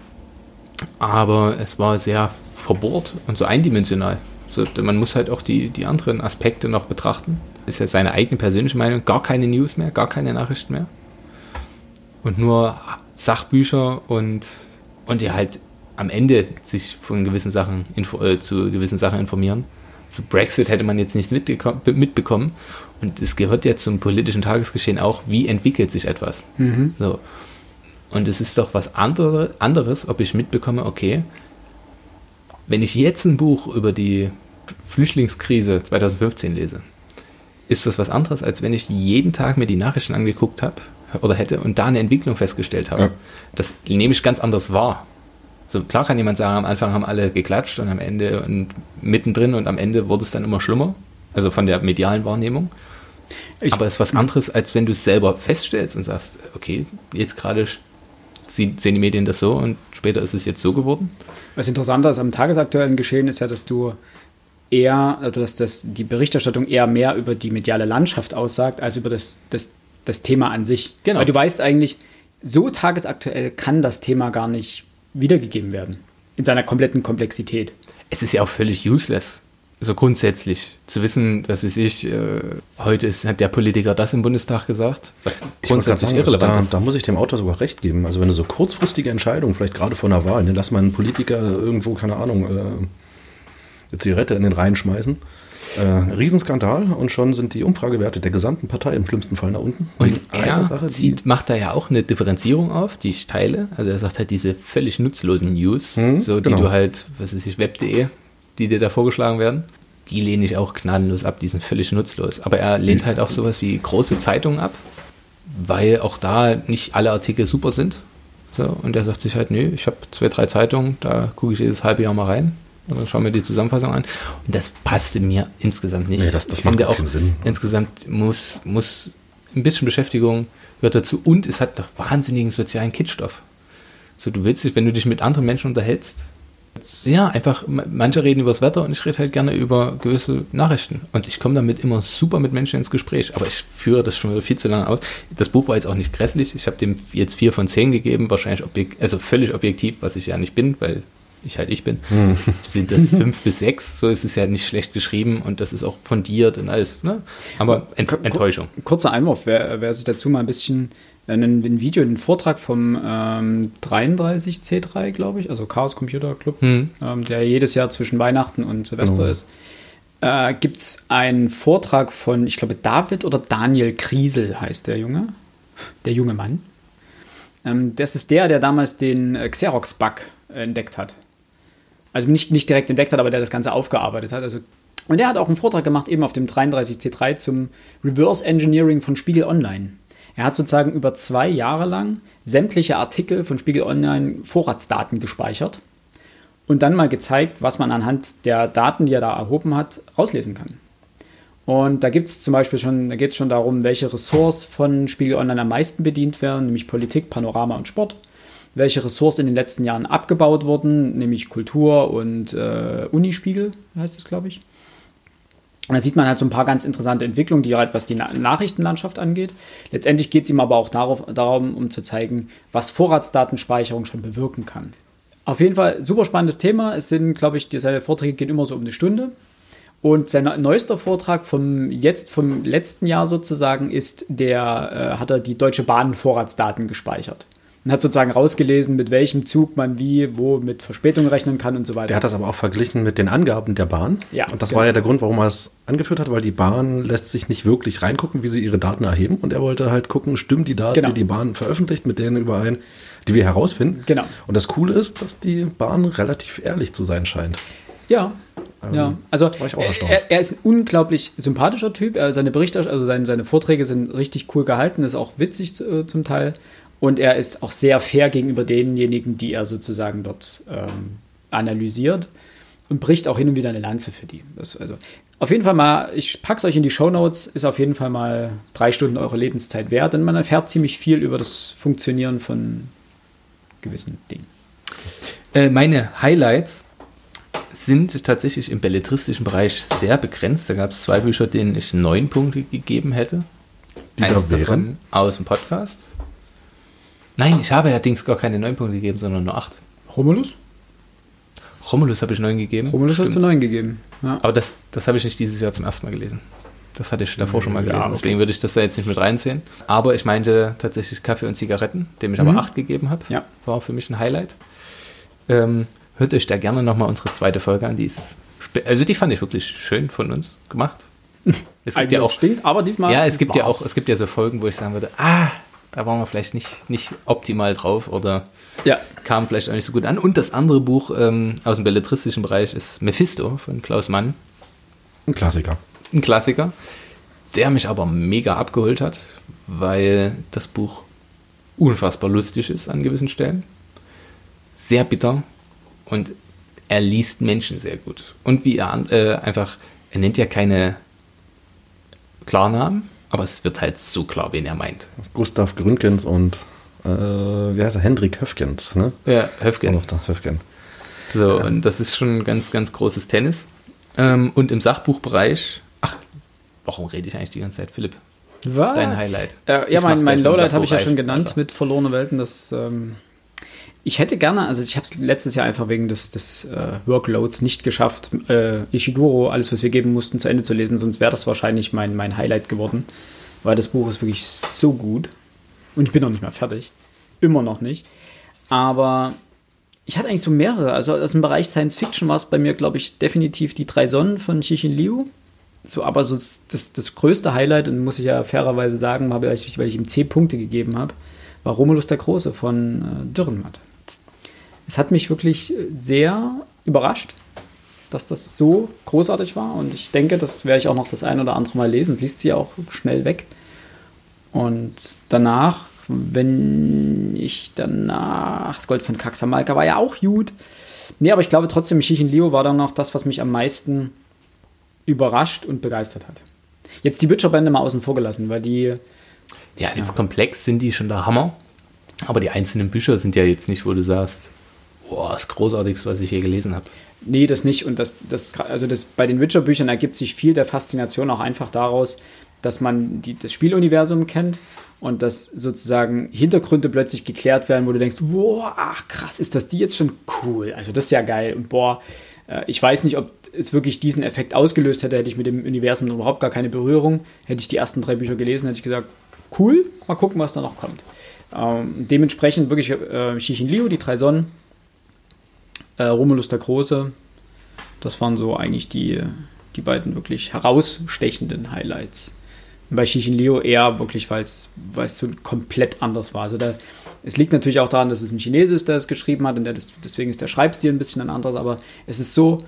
Aber es war sehr verbohrt und so eindimensional. So, man muss halt auch die, die anderen Aspekte noch betrachten. Ist ja seine eigene persönliche Meinung. Gar keine News mehr, gar keine Nachrichten mehr. Und nur Sachbücher und, und ja halt am Ende sich von gewissen Sachen äh, zu gewissen Sachen informieren. Zu Brexit hätte man jetzt nichts mitbekommen. Und es gehört jetzt zum politischen Tagesgeschehen auch, wie entwickelt sich etwas. So. Und es ist doch was andere, anderes, ob ich mitbekomme, okay, wenn ich jetzt ein Buch über die Flüchtlingskrise 2015 lese, ist das was anderes, als wenn ich jeden Tag mir die Nachrichten angeguckt habe oder hätte und da eine Entwicklung festgestellt habe. Ja. Das nehme ich ganz anders wahr. So klar kann jemand sagen, am Anfang haben alle geklatscht und am Ende und mittendrin und am Ende wurde es dann immer schlimmer. Also von der medialen Wahrnehmung. Ich- Aber es ist was anderes, als wenn du es selber feststellst und sagst, okay, jetzt gerade sehen die Medien das so und später ist es jetzt so geworden. Was interessanter ist am tagesaktuellen Geschehen ist ja, dass du eher, also dass das, die Berichterstattung eher mehr über die mediale Landschaft aussagt, als über das, das, das Thema an sich. Genau. Weil du weißt eigentlich, so tagesaktuell kann das Thema gar nicht wiedergegeben werden. In seiner kompletten Komplexität. Es ist ja auch völlig useless. So grundsätzlich zu wissen, was ist ich, äh, heute ist, hat der Politiker das im Bundestag gesagt, was Ich grundsätzlich sagen, also irrelevant da, ist. da muss ich dem Autor sogar recht geben. Also wenn du so kurzfristige Entscheidungen, vielleicht gerade vor einer Wahl, ne, lass mal einen Politiker irgendwo, keine Ahnung, äh, eine Zigarette in den Rhein schmeißen. Äh, Riesenskandal und schon sind die Umfragewerte der gesamten Partei im schlimmsten Fall nach unten. Und eine er Sache, zieht, macht da ja auch eine Differenzierung auf, die ich teile. Also er sagt halt diese völlig nutzlosen News, Hm, so die genau. du halt, was weiß ich, web.de, die dir da vorgeschlagen werden, die lehne ich auch gnadenlos ab, die sind völlig nutzlos. Aber er lehnt halt auch sowas wie große Zeitungen ab, weil auch da nicht alle Artikel super sind. So, und er sagt sich halt, nö, ich habe zwei, drei Zeitungen, da gucke ich jedes halbe Jahr mal rein. Also schau mir die Zusammenfassung an. Und das passte mir insgesamt nicht. Nee, das- das ich macht finde auch Sinn. insgesamt muss, muss ein bisschen Beschäftigung gehört dazu und es hat doch wahnsinnigen sozialen Kitschstoff. So, du willst dich, wenn du dich mit anderen Menschen unterhältst, ja, einfach, manche reden über das Wetter und ich rede halt gerne über gewisse Nachrichten. Und ich komme damit immer super mit Menschen ins Gespräch. Aber ich führe das schon wieder viel zu lange aus. Das Buch war jetzt auch nicht grässlich. Ich habe dem jetzt vier von zehn gegeben, wahrscheinlich also völlig objektiv, was ich ja nicht bin, weil ich halt ich bin. *laughs* Sind das fünf bis sechs, so ist es ja nicht schlecht geschrieben und das ist auch fundiert und alles. Ne? Aber Ent Enttäuschung. Kurzer Einwurf, wer, wer sich dazu mal ein bisschen ein, ein Video, einen Vortrag vom ähm, 33C3, glaube ich, also Chaos Computer Club, Hm. ähm, der jedes Jahr zwischen Weihnachten und Silvester Genau. ist, äh, gibt es einen Vortrag von, ich glaube, David oder Daniel Kriesel heißt der Junge, der junge Mann. Ähm, das ist der, der damals den äh, Xerox-Bug entdeckt hat. Also nicht, nicht direkt entdeckt hat, aber der das Ganze aufgearbeitet hat. Also, und der hat auch einen Vortrag gemacht, eben auf dem 33C3 zum Reverse Engineering von Spiegel Online. Er hat sozusagen über zwei Jahre lang sämtliche Artikel von Spiegel Online Vorratsdaten gespeichert und dann mal gezeigt, was man anhand der Daten, die er da erhoben hat, rauslesen kann. Und da gibt es zum Beispiel schon, da geht es schon darum, welche Ressorts von Spiegel Online am meisten bedient werden, nämlich Politik, Panorama und Sport. Welche Ressorts in den letzten Jahren abgebaut wurden, nämlich Kultur und äh, Unispiegel, heißt es, glaube ich. Und da sieht man halt so ein paar ganz interessante Entwicklungen, die halt, was die Na Nachrichtenlandschaft angeht. Letztendlich geht es ihm aber auch darauf, darum, um zu zeigen, was Vorratsdatenspeicherung schon bewirken kann. Auf jeden Fall super spannendes Thema. Es sind, glaube ich, die, seine Vorträge gehen immer so um eine Stunde. Und sein neuester Vortrag vom jetzt vom letzten Jahr sozusagen ist, der äh, hat er die Deutsche Bahn Vorratsdaten gespeichert. Und hat sozusagen rausgelesen, mit welchem Zug man wie, wo mit Verspätung rechnen kann und so weiter. Der hat das aber auch verglichen mit den Angaben der Bahn. Ja, Und das genau. war ja der Grund, warum er es angeführt hat, weil die Bahn lässt sich nicht wirklich reingucken, wie sie ihre Daten erheben. Und er wollte halt gucken, stimmen die Daten, Genau. die die Bahn veröffentlicht, mit denen überein, die wir herausfinden. Genau. Und das Coole ist, dass die Bahn relativ ehrlich zu sein scheint. Ja. Ja, also war ich auch erstaunt. er, er ist ein unglaublich sympathischer Typ. Er, seine Berichte, also seine, seine Vorträge sind richtig cool gehalten, ist auch witzig äh, zum Teil. Und er ist auch sehr fair gegenüber denjenigen, die er sozusagen dort ähm, analysiert und bricht auch hin und wieder eine Lanze für die. Das, also auf jeden Fall mal, ich pack's euch in die Show Notes, ist auf jeden Fall mal drei Stunden eure Lebenszeit wert, denn man erfährt ziemlich viel über das Funktionieren von gewissen Dingen. Äh, meine Highlights sind tatsächlich im belletristischen Bereich sehr begrenzt. Da gab es zwei Bücher, denen ich neun Punkte gegeben hätte. Die Eins da wären? davon aus dem Podcast. Nein, ich habe allerdings gar keine neun Punkte gegeben, sondern nur acht. Romulus? Romulus habe ich neun gegeben. Romulus hast Stimmt. du neun gegeben. Ja. Aber das, das habe ich nicht dieses Jahr zum ersten Mal gelesen. Das hatte ich davor schon mal Ja, gelesen. okay. Deswegen würde ich das da jetzt nicht mit reinziehen. Aber ich meinte tatsächlich Kaffee und Zigaretten, dem ich Mhm. aber acht gegeben habe. Ja. War für mich ein Highlight. Ähm, hört euch da gerne nochmal unsere zweite Folge an. Die ist also die fand ich wirklich schön von uns gemacht. *laughs* Es gibt ja auch, stinkt, aber diesmal. ja, es gibt ja auch, es gibt ja so Folgen, wo ich sagen würde, ah, da waren wir vielleicht nicht, nicht optimal drauf oder Ja, kam vielleicht auch nicht so gut an. Und das andere Buch ähm, aus dem belletristischen Bereich ist Mephisto von Klaus Mann. Ein Klassiker. Ein Klassiker, der mich aber mega abgeholt hat, weil das Buch unfassbar lustig ist an gewissen Stellen. Sehr bitter und er liest Menschen sehr gut. Und wie er äh, einfach, er nennt ja keine Klarnamen, aber es wird halt so klar, wen er meint. Gustav Gründgens und äh, wie heißt er? Hendrik Höfgens, ne? Ja, der Höfgen. So, und das ist schon ein ganz, ganz großes Tennis. Ähm, und im Sachbuchbereich, ach, warum rede ich eigentlich die ganze Zeit, Philipp? Was? Dein Highlight. Äh, Ich ja, mach mein, mein Lowlight habe ich ja schon genannt mit Verlorene Welten. Das, ähm, ich hätte gerne, also ich habe es letztes Jahr einfach wegen des, des äh, Workloads nicht geschafft, äh, Ishiguro, alles, was wir geben mussten, zu Ende zu lesen. Sonst wäre das wahrscheinlich mein, mein Highlight geworden. Weil das Buch ist wirklich so gut. Und ich bin noch nicht mal fertig. Immer noch nicht. Aber ich hatte eigentlich so mehrere. Also aus dem Bereich Science Fiction war es bei mir, glaube ich, definitiv die drei Sonnen von Xixin Liu. So, aber so das, das größte Highlight, und muss ich ja fairerweise sagen, habe ich, weil ich ihm 10 Punkte gegeben habe, war Romulus der Große von äh, Dürrenmatt. Es hat mich wirklich sehr überrascht, dass das so großartig war. Und ich denke, das werde ich auch noch das ein oder andere Mal lesen. Liest sie auch schnell weg. Und danach, wenn ich danach, das Gold von Kaxamalka war ja auch gut. Nee, aber ich glaube trotzdem, Chichin Leo war dann noch das, was mich am meisten überrascht und begeistert hat. Jetzt die Witcher-Bände mal außen vor gelassen, weil die. Ja, als ja. komplex sind die schon der Hammer. Aber die einzelnen Bücher sind ja jetzt nicht, wo du sagst, boah, das Großartigste, was ich je gelesen habe. Nee, das nicht. Und das, das, also das, bei den Witcher-Büchern ergibt sich viel der Faszination auch einfach daraus, dass man die, das Spieluniversum kennt und dass sozusagen Hintergründe plötzlich geklärt werden, wo du denkst, boah, ach krass, ist das die jetzt schon cool? Also das ist ja geil. Und boah, äh, ich weiß nicht, ob es wirklich diesen Effekt ausgelöst hätte, hätte ich mit dem Universum überhaupt gar keine Berührung. Hätte ich die ersten drei Bücher gelesen, hätte ich gesagt, cool, mal gucken, was da noch kommt. Ähm, dementsprechend wirklich äh, Xixin Liu, die drei Sonnen, äh, Romulus der Große, das waren so eigentlich die, die beiden wirklich herausstechenden Highlights. Bei Xixin Liu eher wirklich, weil es so komplett anders war. Also da, es liegt natürlich auch daran, dass es ein Chinese ist, der es geschrieben hat und der, deswegen ist der Schreibstil ein bisschen ein anderes, aber es ist so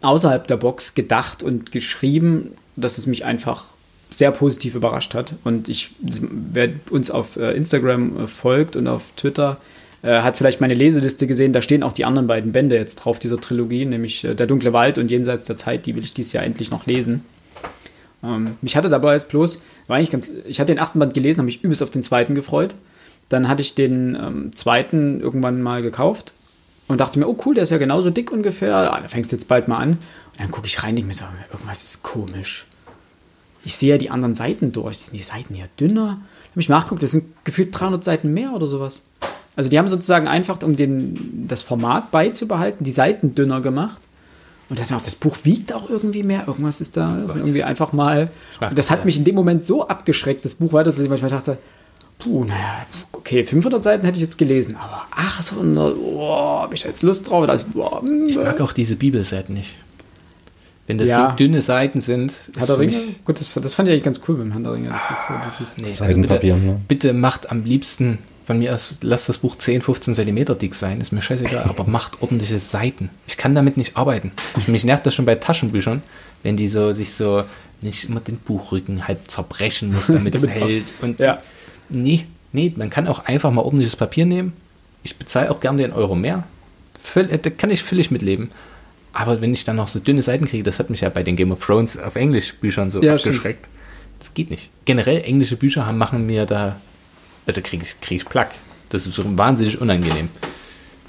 außerhalb der Box gedacht und geschrieben, dass es mich einfach sehr positiv überrascht hat. Und ich, wer uns auf äh, Instagram äh, folgt und auf Twitter, äh, hat vielleicht meine Leseliste gesehen. Da stehen auch die anderen beiden Bände jetzt drauf dieser Trilogie, nämlich Der dunkle Wald und Jenseits der Zeit. Die will ich dieses Jahr endlich noch lesen. Ähm, mich hatte dabei jetzt bloß, war eigentlich ganz, ich hatte den ersten Band gelesen, habe mich übelst auf den zweiten gefreut. Dann hatte ich den ähm, zweiten irgendwann mal gekauft und dachte mir, oh cool, der ist ja genauso dick ungefähr. Ah, da fängst du jetzt bald mal an. Und dann gucke ich rein, ich mir so, irgendwas ist komisch. Ich sehe ja die anderen Seiten durch. Sind die Seiten ja dünner? Habe ich nachgeguckt, das sind gefühlt 300 Seiten mehr oder sowas. Also die haben sozusagen einfach, um den, das Format beizubehalten, die Seiten dünner gemacht. Und das, das Buch wiegt auch irgendwie mehr. Irgendwas ist da. Das ist irgendwie einfach mal. Das hat mich in dem Moment so abgeschreckt, das Buch weiter, dass ich manchmal dachte, puh, naja, okay, 500 Seiten hätte ich jetzt gelesen, aber 800, oh, habe ich da jetzt Lust drauf? Ich, boah, ich mag auch diese Bibelseiten nicht. Wenn das ja. so dünne Seiten sind. Herr der Ringe? Gut, das, das fand ich eigentlich ganz cool mit dem Herr der Ringe. Das ist so dieses nee, Seidenpapier. Also bitte, ne? bitte macht am liebsten von mir aus, lasst das Buch 10, 15 Zentimeter dick sein, ist mir scheißegal, aber macht ordentliche Seiten. Ich kann damit nicht arbeiten. Mich nervt das schon bei Taschenbüchern, wenn die so sich so nicht immer den Buchrücken halb zerbrechen muss, damit es *laughs* hält. Und ja. nee, nee, man kann auch einfach mal ordentliches Papier nehmen. Ich bezahle auch gerne den Euro mehr. Völl, da kann ich völlig mitleben. Aber wenn ich dann noch so dünne Seiten kriege, das hat mich ja bei den Game of Thrones auf Englisch Büchern so ja, abgeschreckt. Stimmt. Das geht nicht. Generell englische Bücher haben, machen mir da, da kriege ich, krieg ich Plack. Das ist so wahnsinnig unangenehm.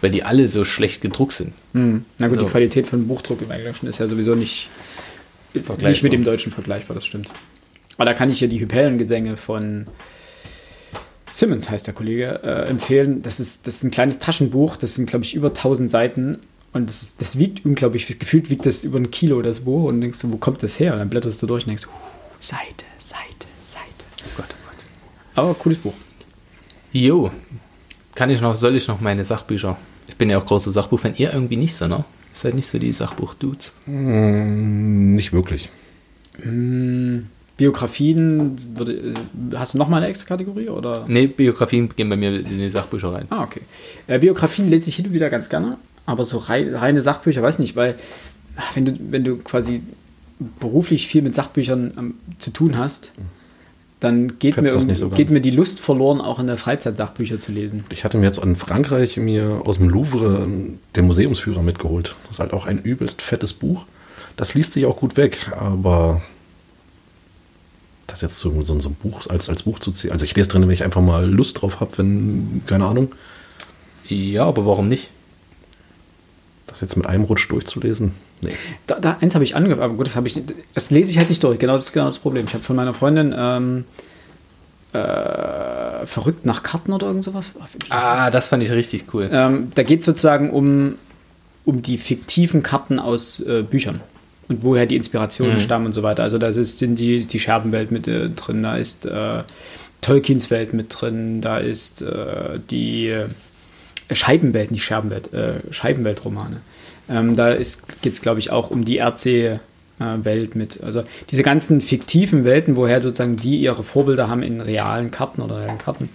Weil die alle so schlecht gedruckt sind. Hm. Na gut, also, die Qualität von Buchdruck im Englischen ist ja sowieso nicht, nicht mit dem Deutschen vergleichbar, das stimmt. Aber da kann ich ja die Hypellengesänge von Simmons heißt der Kollege, äh, empfehlen. Das ist, das ist ein kleines Taschenbuch, das sind, glaube ich, über 1000 Seiten und das, ist, das wiegt unglaublich, gefühlt wiegt das über ein Kilo das Buch und denkst du, wo kommt das her? Und dann blätterst du durch und denkst, uh, Seite, Seite, Seite. Oh Gott, oh Gott. Aber cooles Buch. Jo, kann ich noch, soll ich noch meine Sachbücher? Ich bin ja auch großer Sachbuchfan. Ihr irgendwie nicht so, ne? Ihr seid nicht so die Sachbuch-Dudes. Mm, nicht wirklich. Mm, Biografien, würde, hast du nochmal eine extra Kategorie? Oder? Nee, Biografien gehen bei mir in die Sachbücher rein. Ah, okay. Äh, Biografien lese ich hin und wieder ganz gerne. Aber so reine Sachbücher, weiß nicht, weil wenn du, wenn du quasi beruflich viel mit Sachbüchern ähm, zu tun hast, dann geht, mir, so geht mir die Lust verloren, auch in der Freizeit Sachbücher zu lesen. Ich hatte mir jetzt in Frankreich mir aus dem Louvre den Museumsführer mitgeholt. Das ist halt auch ein übelst fettes Buch. Das liest sich auch gut weg, aber das jetzt so, so, so ein Buch als, als Buch zu ziehen. Also ich lese drin, wenn ich einfach mal Lust drauf habe, wenn, keine Ahnung. Ja, aber warum nicht? Das jetzt mit einem Rutsch durchzulesen? Nee. Da, da eins habe ich angefangen, aber gut, das habe ich, das lese ich halt nicht durch. Genau, das ist genau das Problem. Ich habe von meiner Freundin ähm, äh, verrückt nach Karten oder irgend sowas. Ah, das fand ich richtig cool. Ähm, da geht es sozusagen um, um die fiktiven Karten aus äh, Büchern und woher die Inspirationen mhm. stammen und so weiter. Also da ist, sind die, die Scherbenwelt mit äh, drin, da ist äh, Tolkiens Welt mit drin, da ist äh, die Scheibenwelt, nicht Scherbenwelt, äh, Scheibenweltromane. Ähm, da geht es, glaube ich, auch um die RC-Welt mit. Also diese ganzen fiktiven Welten, woher sozusagen die ihre Vorbilder haben in realen Karten oder realen Karten.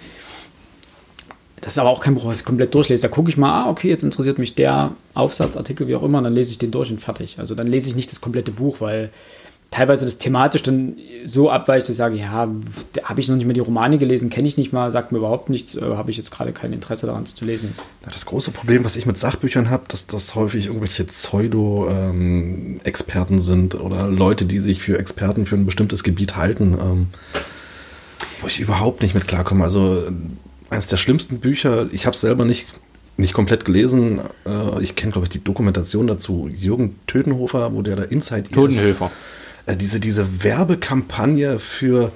Das ist aber auch kein Buch, was ich komplett durchlese. Da gucke ich mal, ah, okay, jetzt interessiert mich der Aufsatzartikel, wie auch immer, dann lese ich den durch und fertig. Also dann lese ich nicht das komplette Buch, weil teilweise das thematisch dann so abweicht, dass ich sage, ja, habe ich noch nicht mal die Romane gelesen, kenne ich nicht mal, sagt mir überhaupt nichts, äh, habe ich jetzt gerade kein Interesse daran es zu lesen. Das große Problem, was ich mit Sachbüchern habe, dass das häufig irgendwelche Pseudo-Experten sind oder Leute, die sich für Experten für ein bestimmtes Gebiet halten, ähm, wo ich überhaupt nicht mit klarkomme. Also eines der schlimmsten Bücher, ich habe es selber nicht, nicht komplett gelesen, äh, ich kenne, glaube ich, die Dokumentation dazu, Jürgen Tötenhofer, wo der da Inside Totenhöfer. äh, diese, diese Werbekampagne für,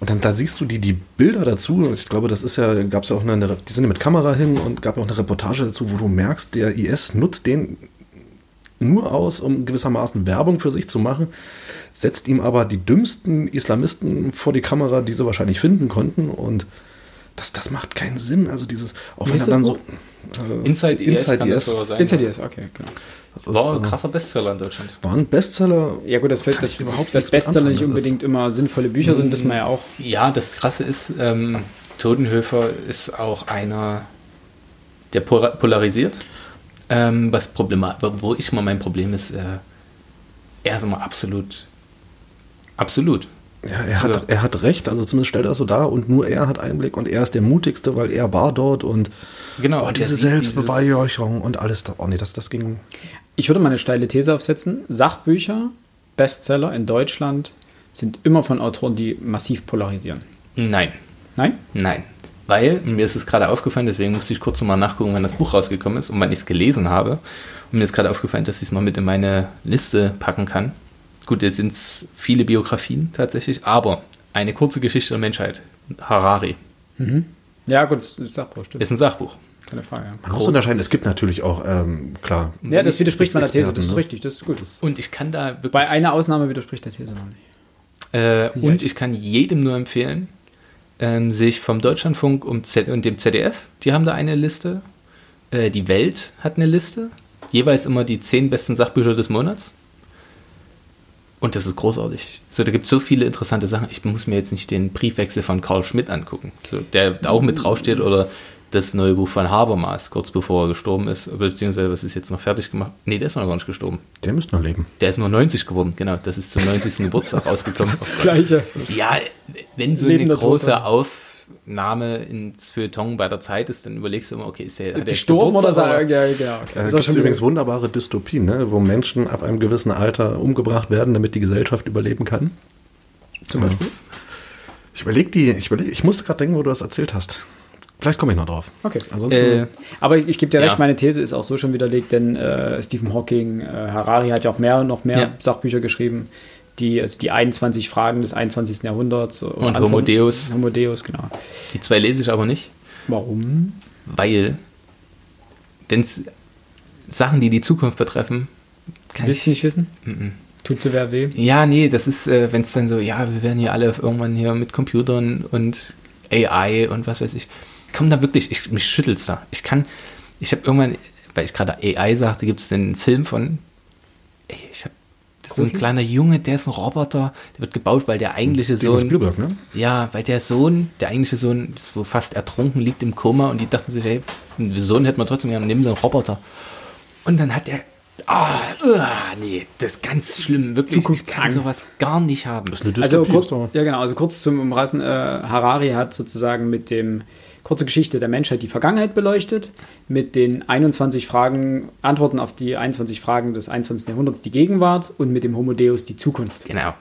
und dann da siehst du die, die Bilder dazu, ich glaube, das ist ja, gab es ja auch eine, die sind ja mit Kamera hin und gab ja auch eine Reportage dazu, wo du merkst, der IS nutzt den nur aus, um gewissermaßen Werbung für sich zu machen, setzt ihm aber die dümmsten Islamisten vor die Kamera, die sie wahrscheinlich finden konnten. Und das, das macht keinen Sinn. Also dieses, auch Wie wenn ist er dann so. Buch? Inside, IS Inside IS. sogar sein. Inside IS, okay, genau. Das ist, War ein äh, krasser Bestseller in Deutschland. war ein Bestseller. Ja gut, das fällt, dass überhaupt das nichts mit Bestseller anfangen. nicht ist- unbedingt immer sinnvolle Bücher sind, wissen wir ja auch. Ja, das Krasse ist, ähm, Totenhöfer ist auch einer, der pola- polarisiert. Ähm, was Problema wo ich mal mein Problem ist, äh, er ist immer absolut, absolut. Ja, er hat, er hat recht, also zumindest stellt er so dar und nur er hat Einblick und er ist der mutigste, weil er war dort und Genau. oh, und diese Selbstbeweihräucherung und alles. Da, oh nee, das, das ging. Ich würde mal eine steile These aufsetzen. Sachbücher, Bestseller in Deutschland sind immer von Autoren, die massiv polarisieren. Nein, Nein? nein. Weil, mir ist es gerade aufgefallen, deswegen musste ich kurz nochmal nachgucken, wann das Buch rausgekommen ist und wann ich es gelesen habe. Und mir ist gerade aufgefallen, dass ich es noch mit in meine Liste packen kann. Gut, jetzt sind es viele Biografien tatsächlich, aber eine kurze Geschichte der Menschheit, Harari, Ja, gut, das ist Sachbuch, stimmt. ist ein Sachbuch. Keine Frage. Ja. Man muss unterscheiden, es gibt natürlich auch, ähm, klar. Ja, das widerspricht meiner These, das ist ne? richtig, das ist gut. Und ich kann da wirklich. Bei einer Ausnahme widerspricht der These noch nicht. Äh, und ich kann jedem nur empfehlen, ähm, sich vom Deutschlandfunk und, Z und dem ZDF, die haben da eine Liste. Äh, die Welt hat eine Liste. Jeweils immer die zehn besten Sachbücher des Monats. Und das ist großartig. So, da gibt es so viele interessante Sachen. Ich muss mir jetzt nicht den Briefwechsel von Karl Schmidt angucken, so, der auch mit draufsteht, oder das neue Buch von Habermas, kurz bevor er gestorben ist, beziehungsweise was ist jetzt noch fertig gemacht? Nee, der ist noch gar nicht gestorben. Der müsste noch leben. Der ist nur 90 geworden, genau. Das ist zum 90. Geburtstag *laughs* rausgekommen. Das Gleiche. Ja, wenn so Lebender eine große Toter. Aufnahme ins Feuilleton bei der Zeit ist, dann überlegst du immer, okay, ist der, hat der Gestorben oder Geburtstag, sagen? Ja, genau. Okay. Äh, Das ist gibt es übrigens wunderbare Dystopien, ne, wo Menschen ab einem gewissen Alter umgebracht werden, damit die Gesellschaft überleben kann. Was? Ich überlege die, ich überleg, ich musste gerade denken, wo du das erzählt hast. Vielleicht komme ich noch drauf. Okay. Ansonsten, Äh, Aber ich gebe dir Ja. recht, meine These ist auch so schon widerlegt, denn äh, Stephen Hawking, äh, Harari hat ja auch mehr, noch mehr Ja. Sachbücher geschrieben, die, also die 21 Fragen des 21. Jahrhunderts. oder Und Antworten- Homo Deus. Homo Deus, genau. Die zwei lese ich aber nicht, Warum? weil wenn es Sachen, die die Zukunft betreffen, kann Willst du nicht wissen? Mhm. Tut so wer weh? Ja, nee, das ist, äh, wenn es dann so, ja, wir werden hier alle irgendwann hier mit Computern und AI und was weiß ich. Komm da wirklich, ich, mich schüttelt's da. Ich kann, ich habe irgendwann, weil ich gerade AI sagte, gibt es den Film von, ey, ich habe, so ein kleiner Junge, der ist ein Roboter, der wird gebaut, weil der eigentliche Steven Sohn, Spielberg, ne? ja, weil der Sohn, der eigentliche Sohn ist wo fast ertrunken, liegt im Koma und die dachten sich, ey, einen Sohn hätten wir trotzdem gerne, nehmen so einen Roboter. Und dann hat er, ah, uah, nee, das ist ganz schlimm, wirklich. Ich kann sowas gar nicht haben. Das ist eine Also Dystopie. kurz, ist doch- ja genau, also kurz zum Umreißen, äh, Harari hat sozusagen mit dem kurze Geschichte der Menschheit die Vergangenheit beleuchtet, mit den 21 Fragen, Antworten auf die 21 Fragen des 21. Jahrhunderts die Gegenwart und mit dem Homo Deus die Zukunft. Genau.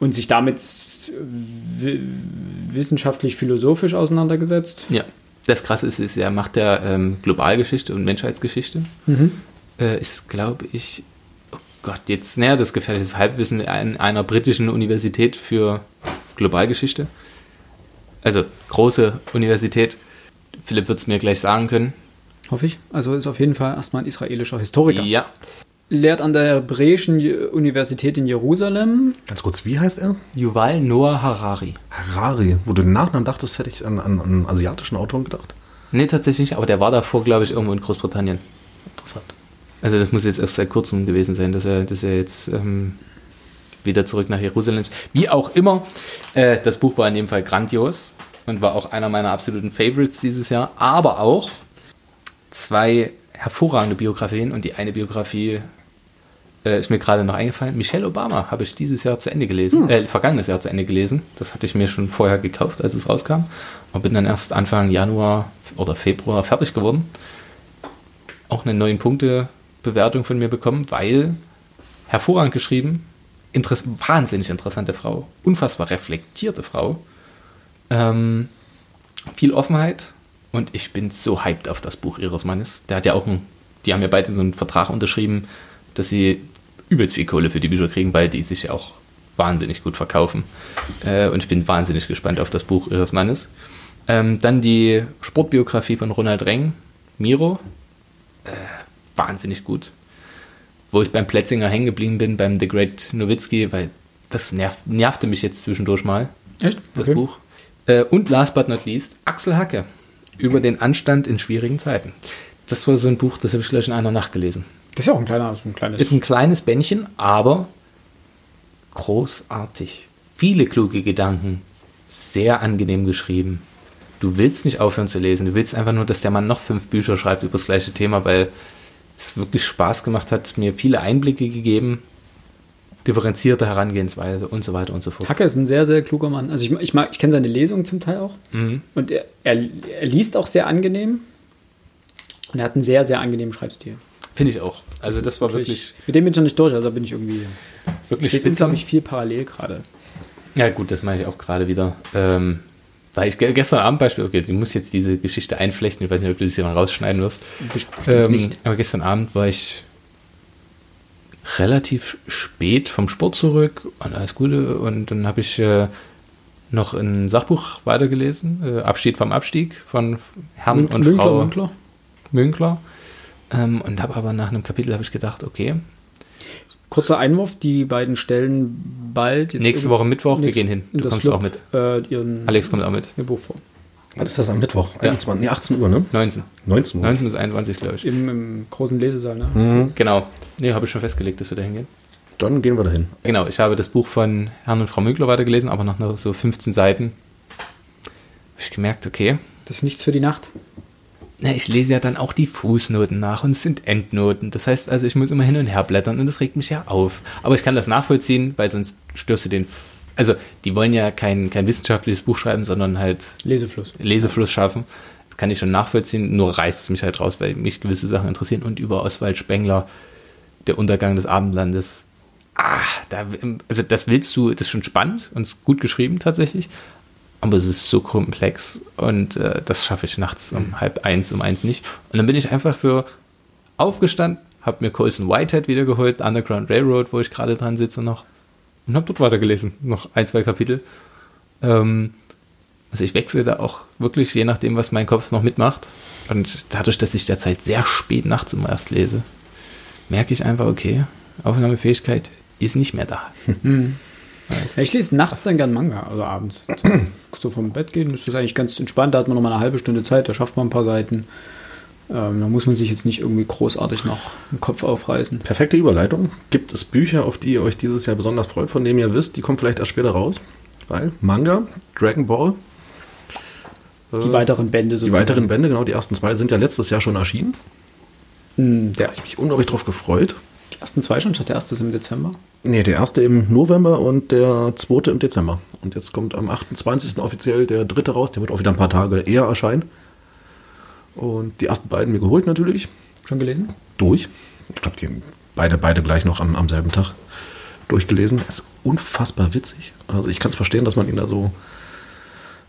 Und sich damit wi- wissenschaftlich-philosophisch auseinandergesetzt. Ja. Das Krasse ist, ist er macht ja ähm, Globalgeschichte und Menschheitsgeschichte. Äh, ist, glaube ich, oh Gott, jetzt, naja, das gefährliches Halbwissen an einer britischen Universität für Globalgeschichte. Also große Universität. Philipp wird es mir gleich sagen können. Hoffe ich. Also ist auf jeden Fall erstmal ein israelischer Historiker. Ja. Lehrt an der Hebräischen Universität in Jerusalem. Ganz kurz, wie heißt er? Yuval Noah Harari. Harari. Wo du den Nachnamen dachtest, hätte ich an, an, an einen asiatischen Autoren gedacht. Nee, tatsächlich nicht, aber der war davor, glaube ich, irgendwo in Großbritannien. Interessant. Also das muss jetzt erst seit kurzem gewesen sein, dass er, dass er jetzt ähm, wieder zurück nach Jerusalem ist. Wie auch immer, äh, das Buch war in dem Fall grandios und war auch einer meiner absoluten Favorites dieses Jahr, aber auch zwei hervorragende Biografien und die eine Biografie äh, ist mir gerade noch eingefallen. Michelle Obama habe ich dieses Jahr zu Ende gelesen, äh, vergangenes Jahr zu Ende gelesen. Das hatte ich mir schon vorher gekauft, als es rauskam. Und bin dann erst Anfang Januar oder Februar fertig geworden. Auch eine neun Punkte Bewertung von mir bekommen, weil hervorragend geschrieben, interess wahnsinnig interessante Frau, unfassbar reflektierte Frau, ähm, viel Offenheit und ich bin so hyped auf das Buch ihres Mannes. Der hat ja auch einen, die haben ja beide so einen Vertrag unterschrieben, dass sie übelst viel Kohle für die Bücher kriegen, weil die sich ja auch wahnsinnig gut verkaufen. Äh, und ich bin wahnsinnig gespannt auf das Buch ihres Mannes. Ähm, dann die Sportbiografie von Ronald Reng, Miro. Äh, wahnsinnig gut. Wo ich beim Plätzinger hängen geblieben bin, beim The Great Nowitzki, weil das nerv, nervte mich jetzt zwischendurch mal, Echt? das Buch. Äh, und last but not least, Axel Hacke über den Anstand in schwierigen Zeiten. Das war so ein Buch, das habe ich gleich in einer Nacht gelesen. Das ist ja auch ein kleiner, so ein kleines. Ist ein kleines Bändchen, aber großartig. Viele kluge Gedanken, sehr angenehm geschrieben. Du willst nicht aufhören zu lesen. Du willst einfach nur, dass der Mann noch fünf Bücher schreibt über das gleiche Thema, weil es wirklich Spaß gemacht hat, mir viele Einblicke gegeben, differenzierte Herangehensweise und so weiter und so fort. Hacke ist ein sehr, sehr kluger Mann. Also ich, ich, mag, ich kenne seine Lesungen zum Teil auch. Mhm. Und er, er, er liest auch sehr angenehm. Und er hat einen sehr, sehr angenehmen Schreibstil. Finde ich auch. Also das war wirklich, Mit dem bin ich noch nicht durch, also da bin ich irgendwie. wirklich Ich spitze. unglaublich viel parallel gerade. Ja, gut, das mache ich auch gerade wieder. Ähm, weil ich ge- gestern Abend Beispiel, okay, sie muss jetzt diese Geschichte einflechten. Ich weiß nicht, ob du das hier mal rausschneiden wirst. Bestimmt Ähm, nicht. aber gestern Abend war ich relativ spät vom Sport zurück und alles Gute. Und dann habe ich äh, noch ein Sachbuch weitergelesen, äh, Abschied vom Abstieg von Herrn und Münkler, Frau Münkler. Münkler. Ähm, und habe aber nach einem Kapitel habe ich gedacht, okay, Kurzer Einwurf, die beiden stellen bald. nächste Woche Mittwoch, wir gehen hin. in Du kommst Club, auch mit. Äh, ihren, Alex kommt auch mit. ihr Buch vor. Was ist das am Mittwoch? 21, nee, 18 Uhr, ne? 19. 19 Uhr. 19 bis 21, glaube ich. Im, Im großen Lesesaal, ne? Genau. Nee, habe ich schon festgelegt, dass wir da hingehen. Dann gehen wir dahin. Genau, ich habe das Buch von Herrn und Frau Münkler weitergelesen, aber nach nur so 15 Seiten habe ich gemerkt, okay, Das ist nichts für die Nacht. na, ich lese ja dann auch die Fußnoten nach und es sind Endnoten. Das heißt also, ich muss immer hin und her blättern und das regt mich ja auf. Aber ich kann das nachvollziehen, weil sonst störst du den. Also, die wollen ja kein, kein wissenschaftliches Buch schreiben, sondern halt Lesefluss. Lesefluss schaffen. Das kann ich schon nachvollziehen, nur reißt es mich halt raus, weil mich gewisse Sachen interessieren. Und über Oswald Spengler, der Untergang des Abendlandes. Ah, da, also das willst du, das ist schon spannend und ist gut geschrieben tatsächlich. Aber es ist so komplex und äh, das schaffe ich nachts um halb eins, um eins nicht. Und dann bin ich einfach so aufgestanden, habe mir Colson Whitehead wiedergeholt, Underground Railroad, wo ich gerade dran sitze noch, und habe dort weitergelesen, noch ein, zwei Kapitel. Ähm, also ich wechsle da auch wirklich, je nachdem, was mein Kopf noch mitmacht. Und dadurch, dass ich derzeit sehr spät nachts immer erst lese, merke ich einfach, okay, Aufnahmefähigkeit ist nicht mehr da. Ja, ich lese nachts dann gern Manga, also abends. *clears throat* So vom Bett gehen, das ist eigentlich ganz entspannt. Da hat man noch mal eine halbe Stunde Zeit, da schafft man ein paar Seiten. Ähm, da muss man sich jetzt nicht irgendwie großartig noch den Kopf aufreißen. Perfekte Überleitung. Gibt es Bücher, auf die ihr euch dieses Jahr besonders freut, von denen ihr wisst, die kommen vielleicht erst später raus? Weil Manga, Dragon Ball, Die weiteren Bände die sozusagen. weiteren Bände, genau, die ersten zwei sind ja letztes Jahr schon erschienen. Hm, Der, Ich mich unglaublich drauf gefreut. die ersten zwei schon, statt der erste ist im Dezember. Nee, der erste im November und der zweite im Dezember. Und jetzt kommt am 28. offiziell der dritte raus. Der wird auch wieder ein paar Tage eher erscheinen. Und die ersten beiden mir geholt natürlich. Schon gelesen? Durch. Ich glaube, die haben beide, beide gleich noch am, am selben Tag durchgelesen. Ist unfassbar witzig. Also ich kann es verstehen, dass man ihn da so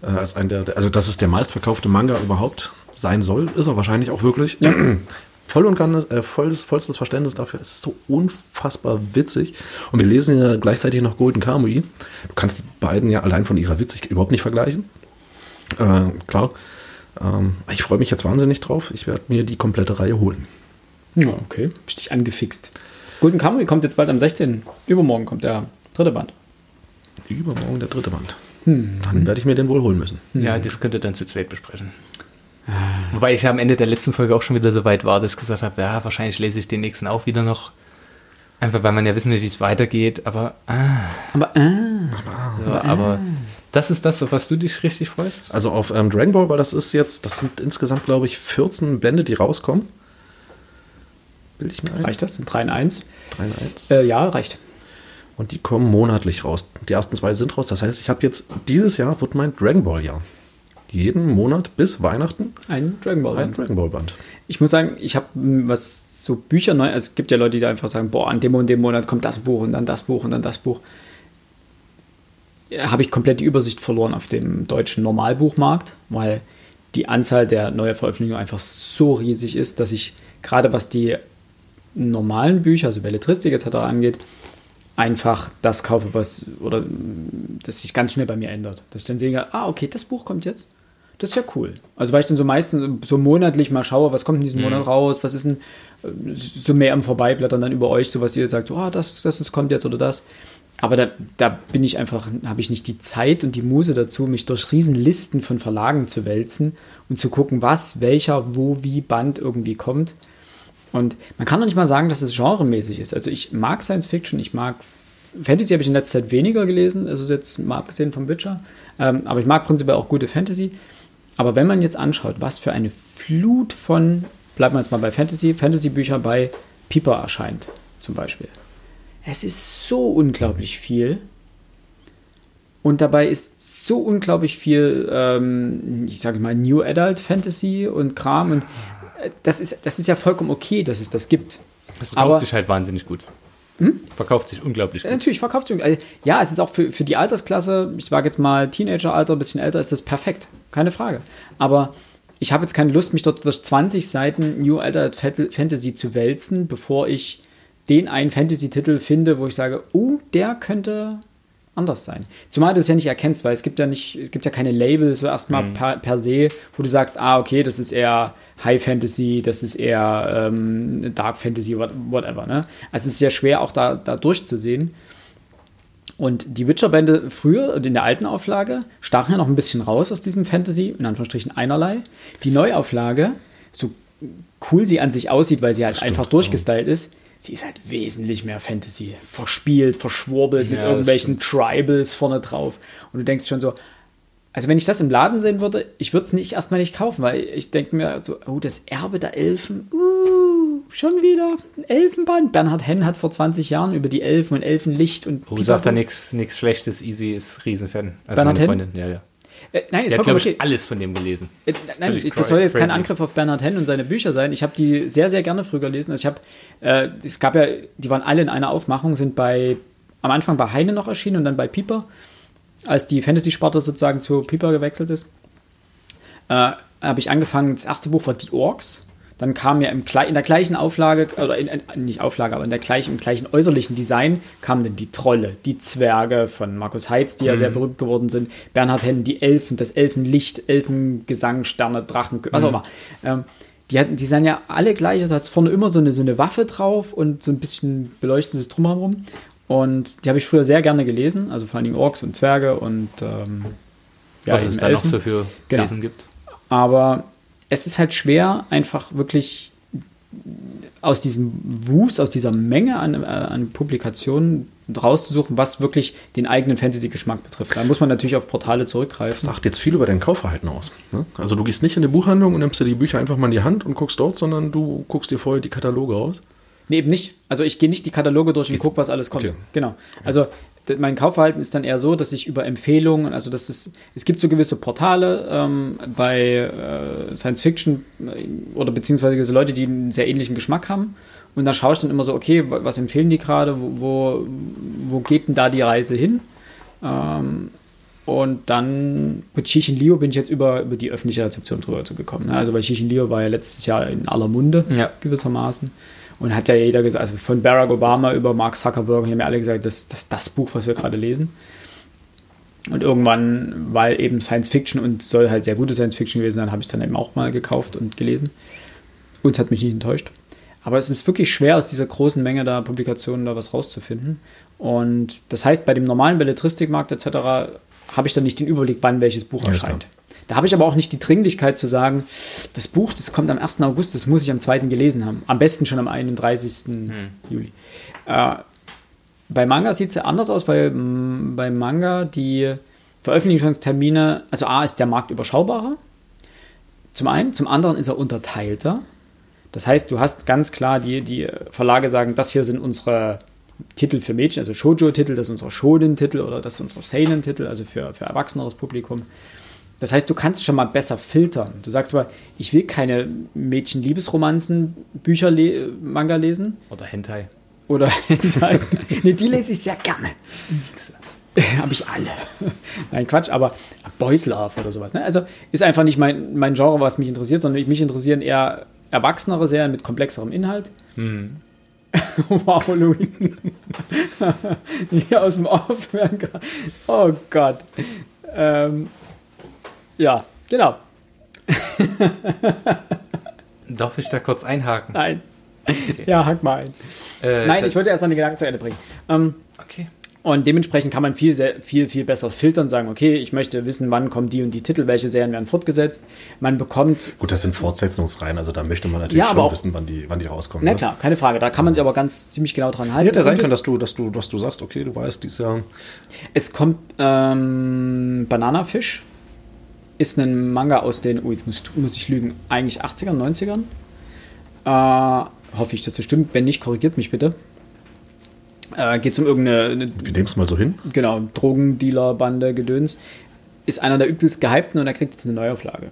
äh, als ein der, also dass es der meistverkaufte Manga überhaupt sein soll, ist er wahrscheinlich auch wirklich. *clears throat* Voll und ganz, äh, volles, vollstes Verständnis dafür. Es ist so unfassbar witzig. Und wir lesen ja gleichzeitig noch Golden Kamui. Du kannst die beiden ja allein von ihrer Witzigkeit überhaupt nicht vergleichen. Äh, klar. Ähm, ich freue mich jetzt wahnsinnig drauf. Ich werde mir die komplette Reihe holen. Ja, okay. Bist dich angefixt. Golden Kamuy kommt jetzt bald am 16. Übermorgen kommt der dritte Band. Übermorgen der dritte Band. Dann werde ich mir den wohl holen müssen. Ja, das könnt ihr dann zu zweit besprechen. Wobei ich ja am Ende der letzten Folge auch schon wieder so weit war, dass ich gesagt habe, ja, wahrscheinlich lese ich den nächsten auch wieder noch. Einfach weil man ja wissen will, wie es weitergeht. Aber, ah, Aber, äh, so, aber das ist das, auf was du dich richtig freust? Also auf ähm, Dragon Ball, weil das ist jetzt, das sind insgesamt, glaube ich, 14 Bände, die rauskommen. bilde ich mir ein. Reicht das? 3 in 1? 3 in 1. Äh, ja, reicht. Und die kommen monatlich raus. Die ersten zwei sind raus. Das heißt, ich habe jetzt, dieses Jahr wird mein Dragon Ball Jahr. Jeden Monat bis Weihnachten Ein Dragon Ball. ein Dragon Ball Band. Ich muss sagen, ich habe was so Bücher neu. Also es gibt ja Leute, die einfach sagen, boah, an dem und dem Monat kommt das Buch und dann das Buch und dann das Buch. Habe ich komplett die Übersicht verloren auf dem deutschen Normalbuchmarkt, weil die Anzahl der neuen Veröffentlichungen einfach so riesig ist, dass ich gerade was die normalen Bücher, also Belletristik etc. angeht, einfach das kaufe, was oder das sich ganz schnell bei mir ändert. Dass ich dann sehe, ah, okay, das Buch kommt jetzt. Das ist ja cool. Also weil ich dann so meistens so monatlich mal schaue, was kommt in diesem Monat raus, was ist denn äh, so mehr am Vorbeiblättern dann über euch, so was ihr sagt, oh, das, das, das kommt jetzt oder das. Aber da, da bin ich einfach, habe ich nicht die Zeit und die Muse dazu, mich durch Riesenlisten von Verlagen zu wälzen und zu gucken, was, welcher, wo, wie Band irgendwie kommt. Und man kann doch nicht mal sagen, dass es genremäßig ist. Also ich mag Science Fiction, ich mag Fantasy habe ich in letzter Zeit weniger gelesen, also jetzt mal abgesehen vom Witcher. Ähm, aber ich mag prinzipiell auch gute Fantasy. Aber wenn man jetzt anschaut, was für eine Flut von, bleiben wir jetzt mal bei Fantasy, Fantasy-Bücher bei Piper erscheint, zum Beispiel. Es ist so unglaublich viel. Und dabei ist so unglaublich viel, ähm, ich sage mal, New Adult Fantasy und Kram. Und äh, das ist, das ist ja vollkommen okay, dass es das gibt. Das verkauft Aber- sich halt wahnsinnig gut. Verkauft sich unglaublich gut. Natürlich, verkauft sich. Also, Ja, es ist auch für, für die Altersklasse, ich sage jetzt mal Teenageralter, ein bisschen älter, ist das perfekt. Keine Frage. Aber ich habe jetzt keine Lust, mich dort durch 20 Seiten New Adult Fantasy zu wälzen, bevor ich den einen Fantasy-Titel finde, wo ich sage, oh, der könnte anders sein. Zumal du es ja nicht erkennst, weil es gibt ja nicht, es gibt ja keine Labels so erstmal per, per se, wo du sagst, ah, okay, das ist eher High Fantasy, das ist eher ähm, Dark Fantasy, what- whatever. Ne? Also es ist sehr schwer, auch da, da durchzusehen. Und die Witcher-Bände früher und in der alten Auflage stachen ja noch ein bisschen raus aus diesem Fantasy, in Anführungsstrichen einerlei. Die Neuauflage, so cool sie an sich aussieht, weil sie halt einfach durchgestylt ist, sie ist halt wesentlich mehr Fantasy. Verspielt, verschwurbelt mit Ja, das irgendwelchen Tribals vorne drauf. Und du denkst schon so, also wenn ich das im Laden sehen würde, ich würde es nicht erstmal nicht kaufen, weil ich denke mir so, oh, das Erbe der Elfen, uh, schon wieder ein Elfenband. Bernhard Henn hat vor 20 Jahren über die Elfen und Elfenlicht und Oh, sagt da nichts nichts Schlechtes. Easy ist Riesenfan. Also Bernhard meine Henn? Freundin, ja, ja. Äh, nein, ist vollkommen okay. alles von dem gelesen. Äh, Nein, das soll jetzt kein crazy. Angriff auf Bernhard Henn und seine Bücher sein. Ich habe die sehr, sehr gerne früher gelesen. Also ich habe, äh, es gab ja, die waren alle in einer Aufmachung, sind bei, am Anfang bei Heine noch erschienen und dann bei Pieper, als die Fantasy-Sparte sozusagen zu Pieper gewechselt ist. Äh, habe ich angefangen, das erste Buch war Die Orks. Dann kam ja im, in der gleichen Auflage, oder in, nicht Auflage, aber in der gleichen, im gleichen äußerlichen Design kamen dann die Trolle, die Zwerge von Markus Heitz, die ja sehr berühmt geworden sind, Bernhard Hennen, die Elfen, das Elfenlicht, Elfengesang, Sterne, Drachen, was auch immer. Ähm, die, hatten, die sahen ja alle gleich, also hat vorne immer so eine, so eine Waffe drauf und so ein bisschen beleuchtetes Drumherum. Und die habe ich früher sehr gerne gelesen, also vor allen Dingen Orks und Zwerge und ähm, ja, Was es da noch so für Genau. Lesen gibt. Aber es ist halt schwer, einfach wirklich aus diesem Wust, aus dieser Menge an, äh, an Publikationen rauszusuchen, was wirklich den eigenen Fantasy-Geschmack betrifft. Da muss man natürlich auf Portale Das zurückgreifen. sagt jetzt viel über dein Kaufverhalten aus. Ne? Also du gehst nicht in eine Buchhandlung und nimmst dir die Bücher einfach mal in die Hand und guckst dort, sondern du guckst dir vorher die Kataloge aus. Nee, eben nicht. Also ich gehe nicht die Kataloge durch und gucke, was alles kommt. okay. Genau. Also mein Kaufverhalten ist dann eher so, dass ich über Empfehlungen, also das ist, es gibt so gewisse Portale ähm, bei äh, Science Fiction äh, oder beziehungsweise gewisse Leute, die einen sehr ähnlichen Geschmack haben. Und da schaue ich dann immer so, okay, wa- was empfehlen die gerade, wo, wo, wo geht denn da die Reise hin? Ähm, und dann mit Chichin Leo bin ich jetzt über, über die öffentliche Rezeption drüber zu gekommen. Ne? Also bei Chichin Leo war ja letztes Jahr in aller Munde Ja. gewissermaßen. Und hat ja jeder gesagt, also von Barack Obama über Mark Zuckerberg, haben ja alle gesagt, das, das ist das Buch, was wir gerade lesen. Und irgendwann, weil eben Science Fiction und soll halt sehr gute Science Fiction gewesen sein, habe ich es dann eben auch mal gekauft und gelesen. Und es hat mich nicht enttäuscht. Aber es ist wirklich schwer, aus dieser großen Menge der Publikationen da was rauszufinden. Und das heißt, bei dem normalen Belletristikmarkt etc. habe ich dann nicht den Überblick, wann welches Buch Ja, erscheint. Da habe ich aber auch nicht die Dringlichkeit zu sagen, das Buch, das kommt am 1. August, das muss ich am 2. gelesen haben. Am besten schon am 31. Juli. Äh, bei Manga sieht es ja anders aus, weil mh, bei Manga die Veröffentlichungstermine, also A ist der Markt überschaubarer, zum einen, zum anderen ist er unterteilter. Das heißt, du hast ganz klar, die, die Verlage sagen, das hier sind unsere Titel für Mädchen, also Shoujo-Titel, das ist unser Shonen-Titel oder das ist unser Seinen-Titel, also für, für erwachseneres Publikum. Das heißt, du kannst schon mal besser filtern. Du sagst aber, ich will keine Mädchen-Liebesromanzen, Bücher, le Manga lesen. Oder Hentai. Oder Hentai. *laughs* nee, die lese ich sehr gerne. *laughs* Habe ich alle. Nein, Quatsch, aber Boys Love oder sowas. Ne? Also ist einfach nicht mein, mein Genre, was mich interessiert, sondern mich interessieren eher erwachsenere Serien mit komplexerem Inhalt. Hm. *laughs* wow, Louis. Hier aus dem Off werden. Oh Gott. Ähm, ja, genau. *laughs* Darf ich da kurz einhaken? Nein. Ja, hack mal ein. Äh, Nein, ich wollte erstmal den Gedanken zu Ende bringen. Ähm, Okay. und dementsprechend kann man viel, sehr, viel, viel besser filtern, sagen, okay, ich möchte wissen, wann kommen die und die Titel, welche Serien werden fortgesetzt. Man bekommt, Gut, das sind Fortsetzungsreihen, also da möchte man natürlich Ja, schon auch- wissen, wann die, wann die rauskommen. na ne? klar, keine Frage, da kann man sich aber ganz ziemlich genau dran halten. Hätte ja sein können, dass du, dass du, dass du sagst, okay, du weißt, dieses Jahr. Es kommt ähm, Bananafisch, ist ein Manga aus den, oh, jetzt muss, muss ich lügen, eigentlich 80ern, 90ern. Äh, hoffe ich, das stimmt. Wenn nicht, korrigiert mich bitte. Äh, Geht es um irgendeine, eine, Wir nehmen es mal so hin. genau, Drogendealer-Bande, Gedöns. Ist einer der übelst gehypten und er kriegt jetzt eine Neuauflage.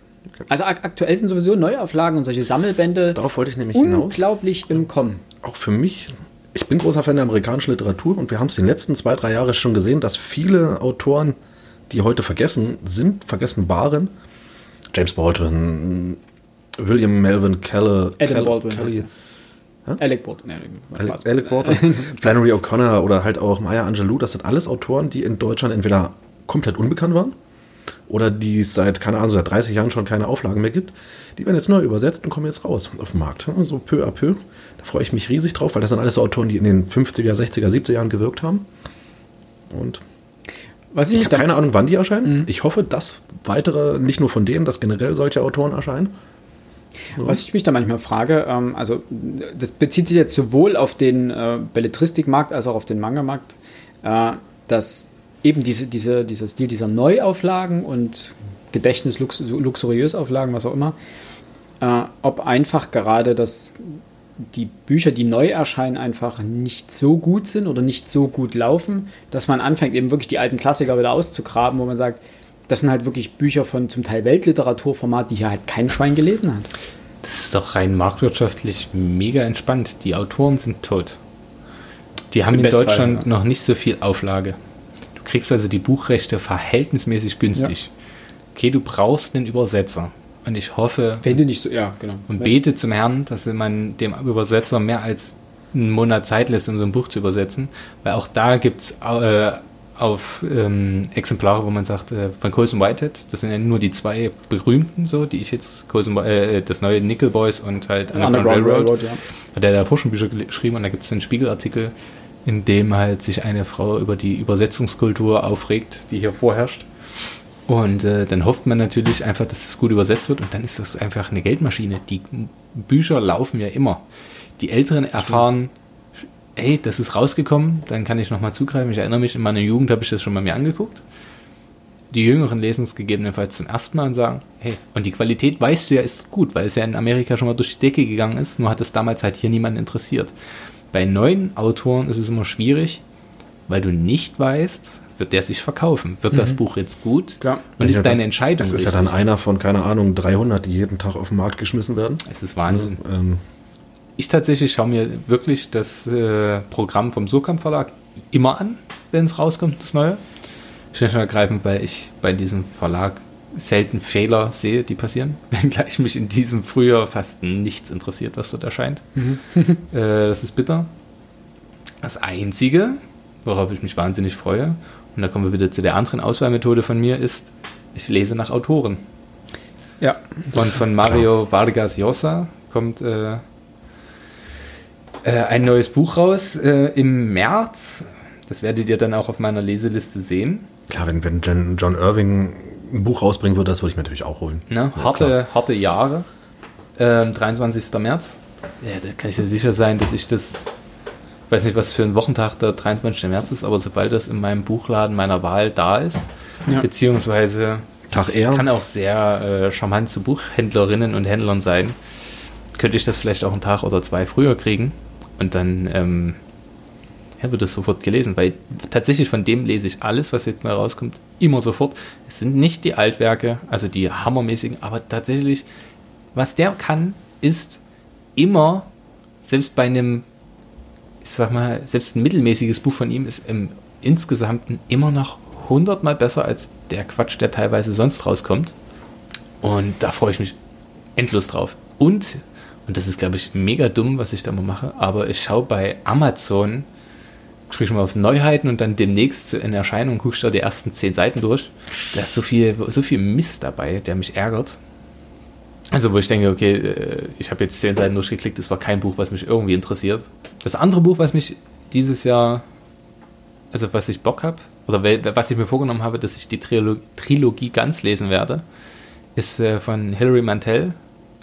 Also ak aktuell sind sowieso Neuauflagen und solche Sammelbände Darauf wollte ich nämlich hinaus. unglaublich im Kommen. Auch für mich, ich bin großer Fan der amerikanischen Literatur und wir haben es in den letzten zwei, drei Jahren schon gesehen, dass viele Autoren, die heute vergessen sind, vergessen waren, James Baldwin, William Melvin Keller, Adam Keller- Baldwin Kelly, er. Alec Baldwin. Nee. Alec Baldwin, *laughs* Flannery O'Connor oder halt auch Maya Angelou, das sind alles Autoren, die in Deutschland entweder komplett unbekannt waren oder die es seit, keine Ahnung, seit 30 Jahren schon keine Auflagen mehr gibt. Die werden jetzt neu übersetzt und kommen jetzt raus auf den Markt. So peu à peu. Da freue ich mich riesig drauf, weil das sind alles so Autoren, die in den 50er, 60er, 70er Jahren gewirkt haben. Und Was ich ich, habe keine Ahnung, wann die erscheinen. Ich hoffe, dass weitere, nicht nur von denen, dass generell solche Autoren erscheinen. Was ich mich da manchmal frage, ähm, also das bezieht sich jetzt sowohl auf den äh, Belletristikmarkt als auch auf den Manga-Markt, äh, dass eben diese, diese, dieser Stil dieser Neuauflagen und Gedächtnis, Lux, luxuriös Auflagen, was auch immer, äh, ob einfach gerade das, die Bücher, die neu erscheinen, einfach nicht so gut sind oder nicht so gut laufen, dass man anfängt, eben wirklich die alten Klassiker wieder auszugraben, wo man sagt, das sind halt wirklich Bücher von zum Teil Weltliteraturformat, die hier halt kein Schwein gelesen hat. Das ist doch rein marktwirtschaftlich mega entspannt. Die Autoren sind tot. Die haben Im in Deutschland ja. noch nicht so viel Auflage. Du kriegst also die Buchrechte verhältnismäßig günstig. Okay, du brauchst einen Übersetzer. Und ich hoffe Wenn du nicht so, ja, genau. und bete zum Herrn, dass man dem Übersetzer mehr als einen Monat Zeit lässt, um so ein Buch zu übersetzen. Weil auch da gibt es äh, auf ähm, Exemplare, wo man sagt, äh, von Colson Whitehead, das sind ja nur die zwei berühmten, so, die ich jetzt, Colson, äh, das neue Nickel Boys und halt Underground Railroad, ja. hat er da Forschungsbücher geschrieben und da gibt es einen Spiegelartikel, in dem halt sich eine Frau über die Übersetzungskultur aufregt, die hier vorherrscht. Und äh, dann hofft man natürlich einfach, dass das gut übersetzt wird und dann ist das einfach eine Geldmaschine. Die Bücher laufen ja immer. Die Älteren erfahren, ey, das ist rausgekommen, dann kann ich nochmal zugreifen. Ich erinnere mich, in meiner Jugend habe ich das schon mal mir angeguckt. Die Jüngeren lesen es gegebenenfalls zum ersten Mal und sagen, hey, und die Qualität weißt du ja ist gut, weil es ja in Amerika schon mal durch die Decke gegangen ist, nur hat es damals halt hier niemanden interessiert. Bei neuen Autoren ist es immer schwierig, weil du nicht weißt, wird der sich verkaufen? Wird das Buch jetzt gut? Klar. Und ist Ja, deine das- Entscheidung Das ist ja richtig? dann einer von, keine Ahnung, 300, die jeden Tag auf den Markt geschmissen werden. Es ist Wahnsinn. Ähm, Ich tatsächlich schaue mir wirklich das äh, Programm vom Surkamp Verlag immer an, wenn es rauskommt, das neue. Schlicht und ergreifend, weil ich bei diesem Verlag selten Fehler sehe, die passieren, *laughs* wenngleich mich in diesem Frühjahr fast nichts interessiert, was dort erscheint. *laughs* äh, das ist bitter. Das Einzige, worauf ich mich wahnsinnig freue, und da kommen wir wieder zu der anderen Auswahlmethode von mir, ist, ich lese nach Autoren. Ja. Und von Mario Vargas Llosa kommt äh, äh, ein neues Buch raus äh, im März. Das werdet ihr dann auch auf meiner Leseliste sehen. klar, wenn, wenn Jen, John Irving ein Buch rausbringen würde, das würde ich mir natürlich auch holen. Ne? Ja, harte, harte Jahre. Ähm, 23. März. Ja, da kann ich dir sicher sein, dass ich das. Ich weiß nicht, was für ein Wochentag der 23. März ist, aber sobald das in meinem Buchladen meiner Wahl da ist, Ja. beziehungsweise Tag eher. kann auch sehr äh, charmant zu Buchhändlerinnen und Händlern sein. könnte ich das vielleicht auch einen Tag oder zwei früher kriegen und dann ähm, ja, wird es sofort gelesen, weil tatsächlich von dem lese ich alles, was jetzt neu rauskommt, immer sofort. Es sind nicht die Altwerke, also die hammermäßigen, aber tatsächlich, was der kann, ist immer, selbst bei einem, ich sag mal, selbst ein mittelmäßiges Buch von ihm ist im Insgesamten immer noch hundertmal besser als der Quatsch, der teilweise sonst rauskommt. Und da freue ich mich endlos drauf. Und, und das ist, glaube ich, mega dumm, was ich da mal mache, aber ich schaue bei Amazon, sprich mal auf Neuheiten und dann demnächst in Erscheinung guckst du da die ersten zehn Seiten durch. Da ist so viel, so viel Mist dabei, der mich ärgert. Also, wo ich denke, okay, äh, ich habe jetzt zehn Seiten durchgeklickt, das war kein Buch, was mich irgendwie interessiert. Das andere Buch, was mich dieses Jahr, also was ich Bock habe, oder was ich mir vorgenommen habe, dass ich die Trilo Trilogie ganz lesen werde, ist äh, von Hilary Mantel.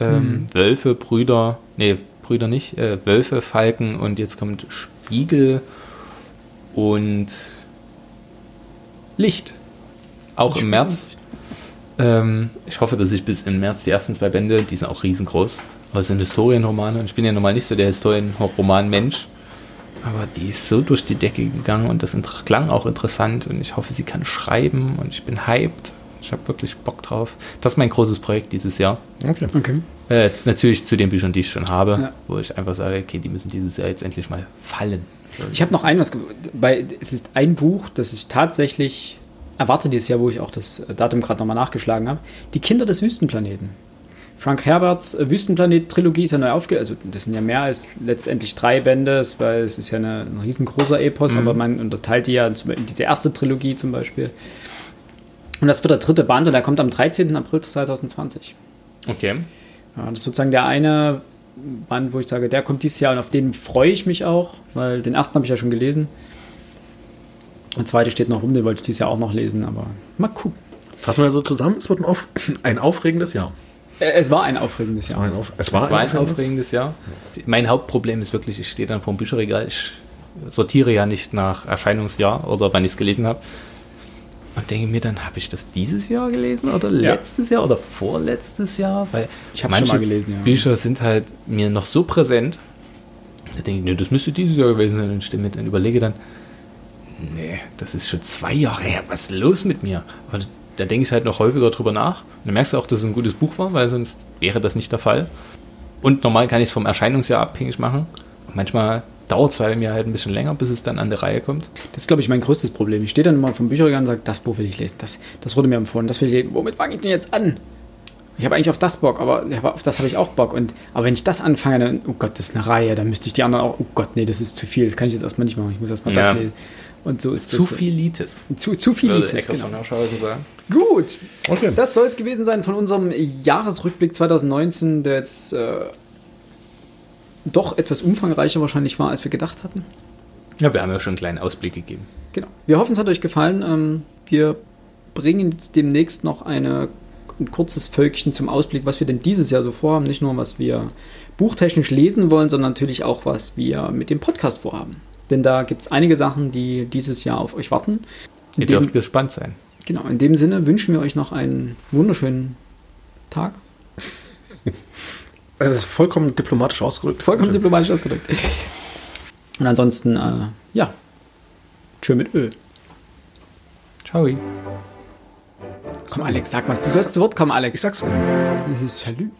Ähm, mhm. Wölfe, Brüder, nee, Brüder nicht, äh, Wölfe, Falken und jetzt kommt Spiegel und Licht. Auch im März. Ähm, ich hoffe, dass ich bis im März die ersten zwei Bände, die sind auch riesengroß, aber es sind Historienromane und ich bin ja normal nicht so der Historienroman-Mensch. Aber die ist so durch die Decke gegangen und das klang auch interessant und ich hoffe, sie kann schreiben und ich bin hyped. Ich habe wirklich Bock drauf. Das ist mein großes Projekt dieses Jahr. Okay. okay. Äh, natürlich zu den Büchern, die ich schon habe, ja. wo ich einfach sage, okay, die müssen dieses Jahr jetzt endlich mal fallen. Ich habe noch ein was, weil es ist ein Buch, das ich tatsächlich erwarte dieses Jahr, wo ich auch das Datum gerade nochmal nachgeschlagen habe. Die Kinder des Wüstenplaneten. Frank Herberts äh, Wüstenplanet-Trilogie ist ja neu aufge... Also das sind ja mehr als letztendlich drei Bände, weil es ist ja eine, ein riesengroßer Epos, mhm. aber man unterteilt die ja in diese erste Trilogie zum Beispiel. Und das wird der dritte Band und der kommt am 13. April 2020. Okay. Ja, das ist sozusagen der eine Band, wo ich sage, der kommt dieses Jahr und auf den freue ich mich auch, weil den ersten habe ich ja schon gelesen. Der zweite steht noch rum, den wollte ich dieses Jahr auch noch lesen, aber mal gucken. Fassen wir so zusammen, es wird ein, auf, ein aufregendes Jahr. Äh, es war ein aufregendes Jahr. Es war ein, auf, es war es war ein, ein aufregendes Jahr. Mein Hauptproblem ist wirklich, ich stehe dann vor dem Bücherregal, ich sortiere ja nicht nach Erscheinungsjahr oder wann ich es gelesen habe. Und denke mir dann, habe ich das dieses Jahr gelesen oder ja. letztes Jahr oder vorletztes Jahr? Weil ich habe schon mal gelesen, ja. Bücher sind halt mir noch so präsent. Da denke ich, nee, das müsste dieses Jahr gewesen sein. Und stimme mit und überlege dann, nee, das ist schon zwei Jahre her. Was ist los mit mir? Aber da denke ich halt noch häufiger drüber nach. Und dann merkst du auch, dass es ein gutes Buch war, weil sonst wäre das nicht der Fall. Und normal kann ich es vom Erscheinungsjahr abhängig machen. Und manchmal dauert es bei mir halt ein bisschen länger, bis es dann an der Reihe kommt. Das ist, glaube ich, mein größtes Problem. Ich stehe dann immer vom Bücherregal und sage, das Buch will ich lesen. Das, das wurde mir empfohlen. Das will ich lesen. Womit fange ich denn jetzt an? Ich habe eigentlich auf das Bock, aber auf das habe ich auch Bock. Und, aber wenn ich das anfange, dann, oh Gott, das ist eine Reihe, dann müsste ich die anderen auch, oh Gott, nee, das ist zu viel. Das kann ich jetzt erstmal nicht machen. Ich muss erstmal ja. das lesen. Und so ist zu das, viel Litis. Zu, zu viel Litis, genau. sagen. Gut, okay. das soll es gewesen sein von unserem Jahresrückblick 2019, der jetzt äh, doch etwas umfangreicher wahrscheinlich war, als wir gedacht hatten. Ja, wir haben ja schon einen kleinen Ausblick gegeben. Genau. Wir hoffen, es hat euch gefallen. Ähm, wir bringen demnächst noch eine, ein kurzes Völkchen zum Ausblick, was wir denn dieses Jahr so vorhaben. Nicht nur, was wir buchtechnisch lesen wollen, sondern natürlich auch, was wir mit dem Podcast vorhaben. Denn da gibt es einige Sachen, die dieses Jahr auf euch warten. Ihr dem, dürft gespannt sein. Genau, in dem Sinne wünschen wir euch noch einen wunderschönen Tag. Das ist vollkommen diplomatisch ausgedrückt. Vollkommen diplomatisch ausgedrückt. Und ansonsten, äh, ja, tschö mit Öl. Ciao. Komm, Alex, sag was. Du sollst zu Wort kommen, Alex. Ich sag's. Das ist Salü.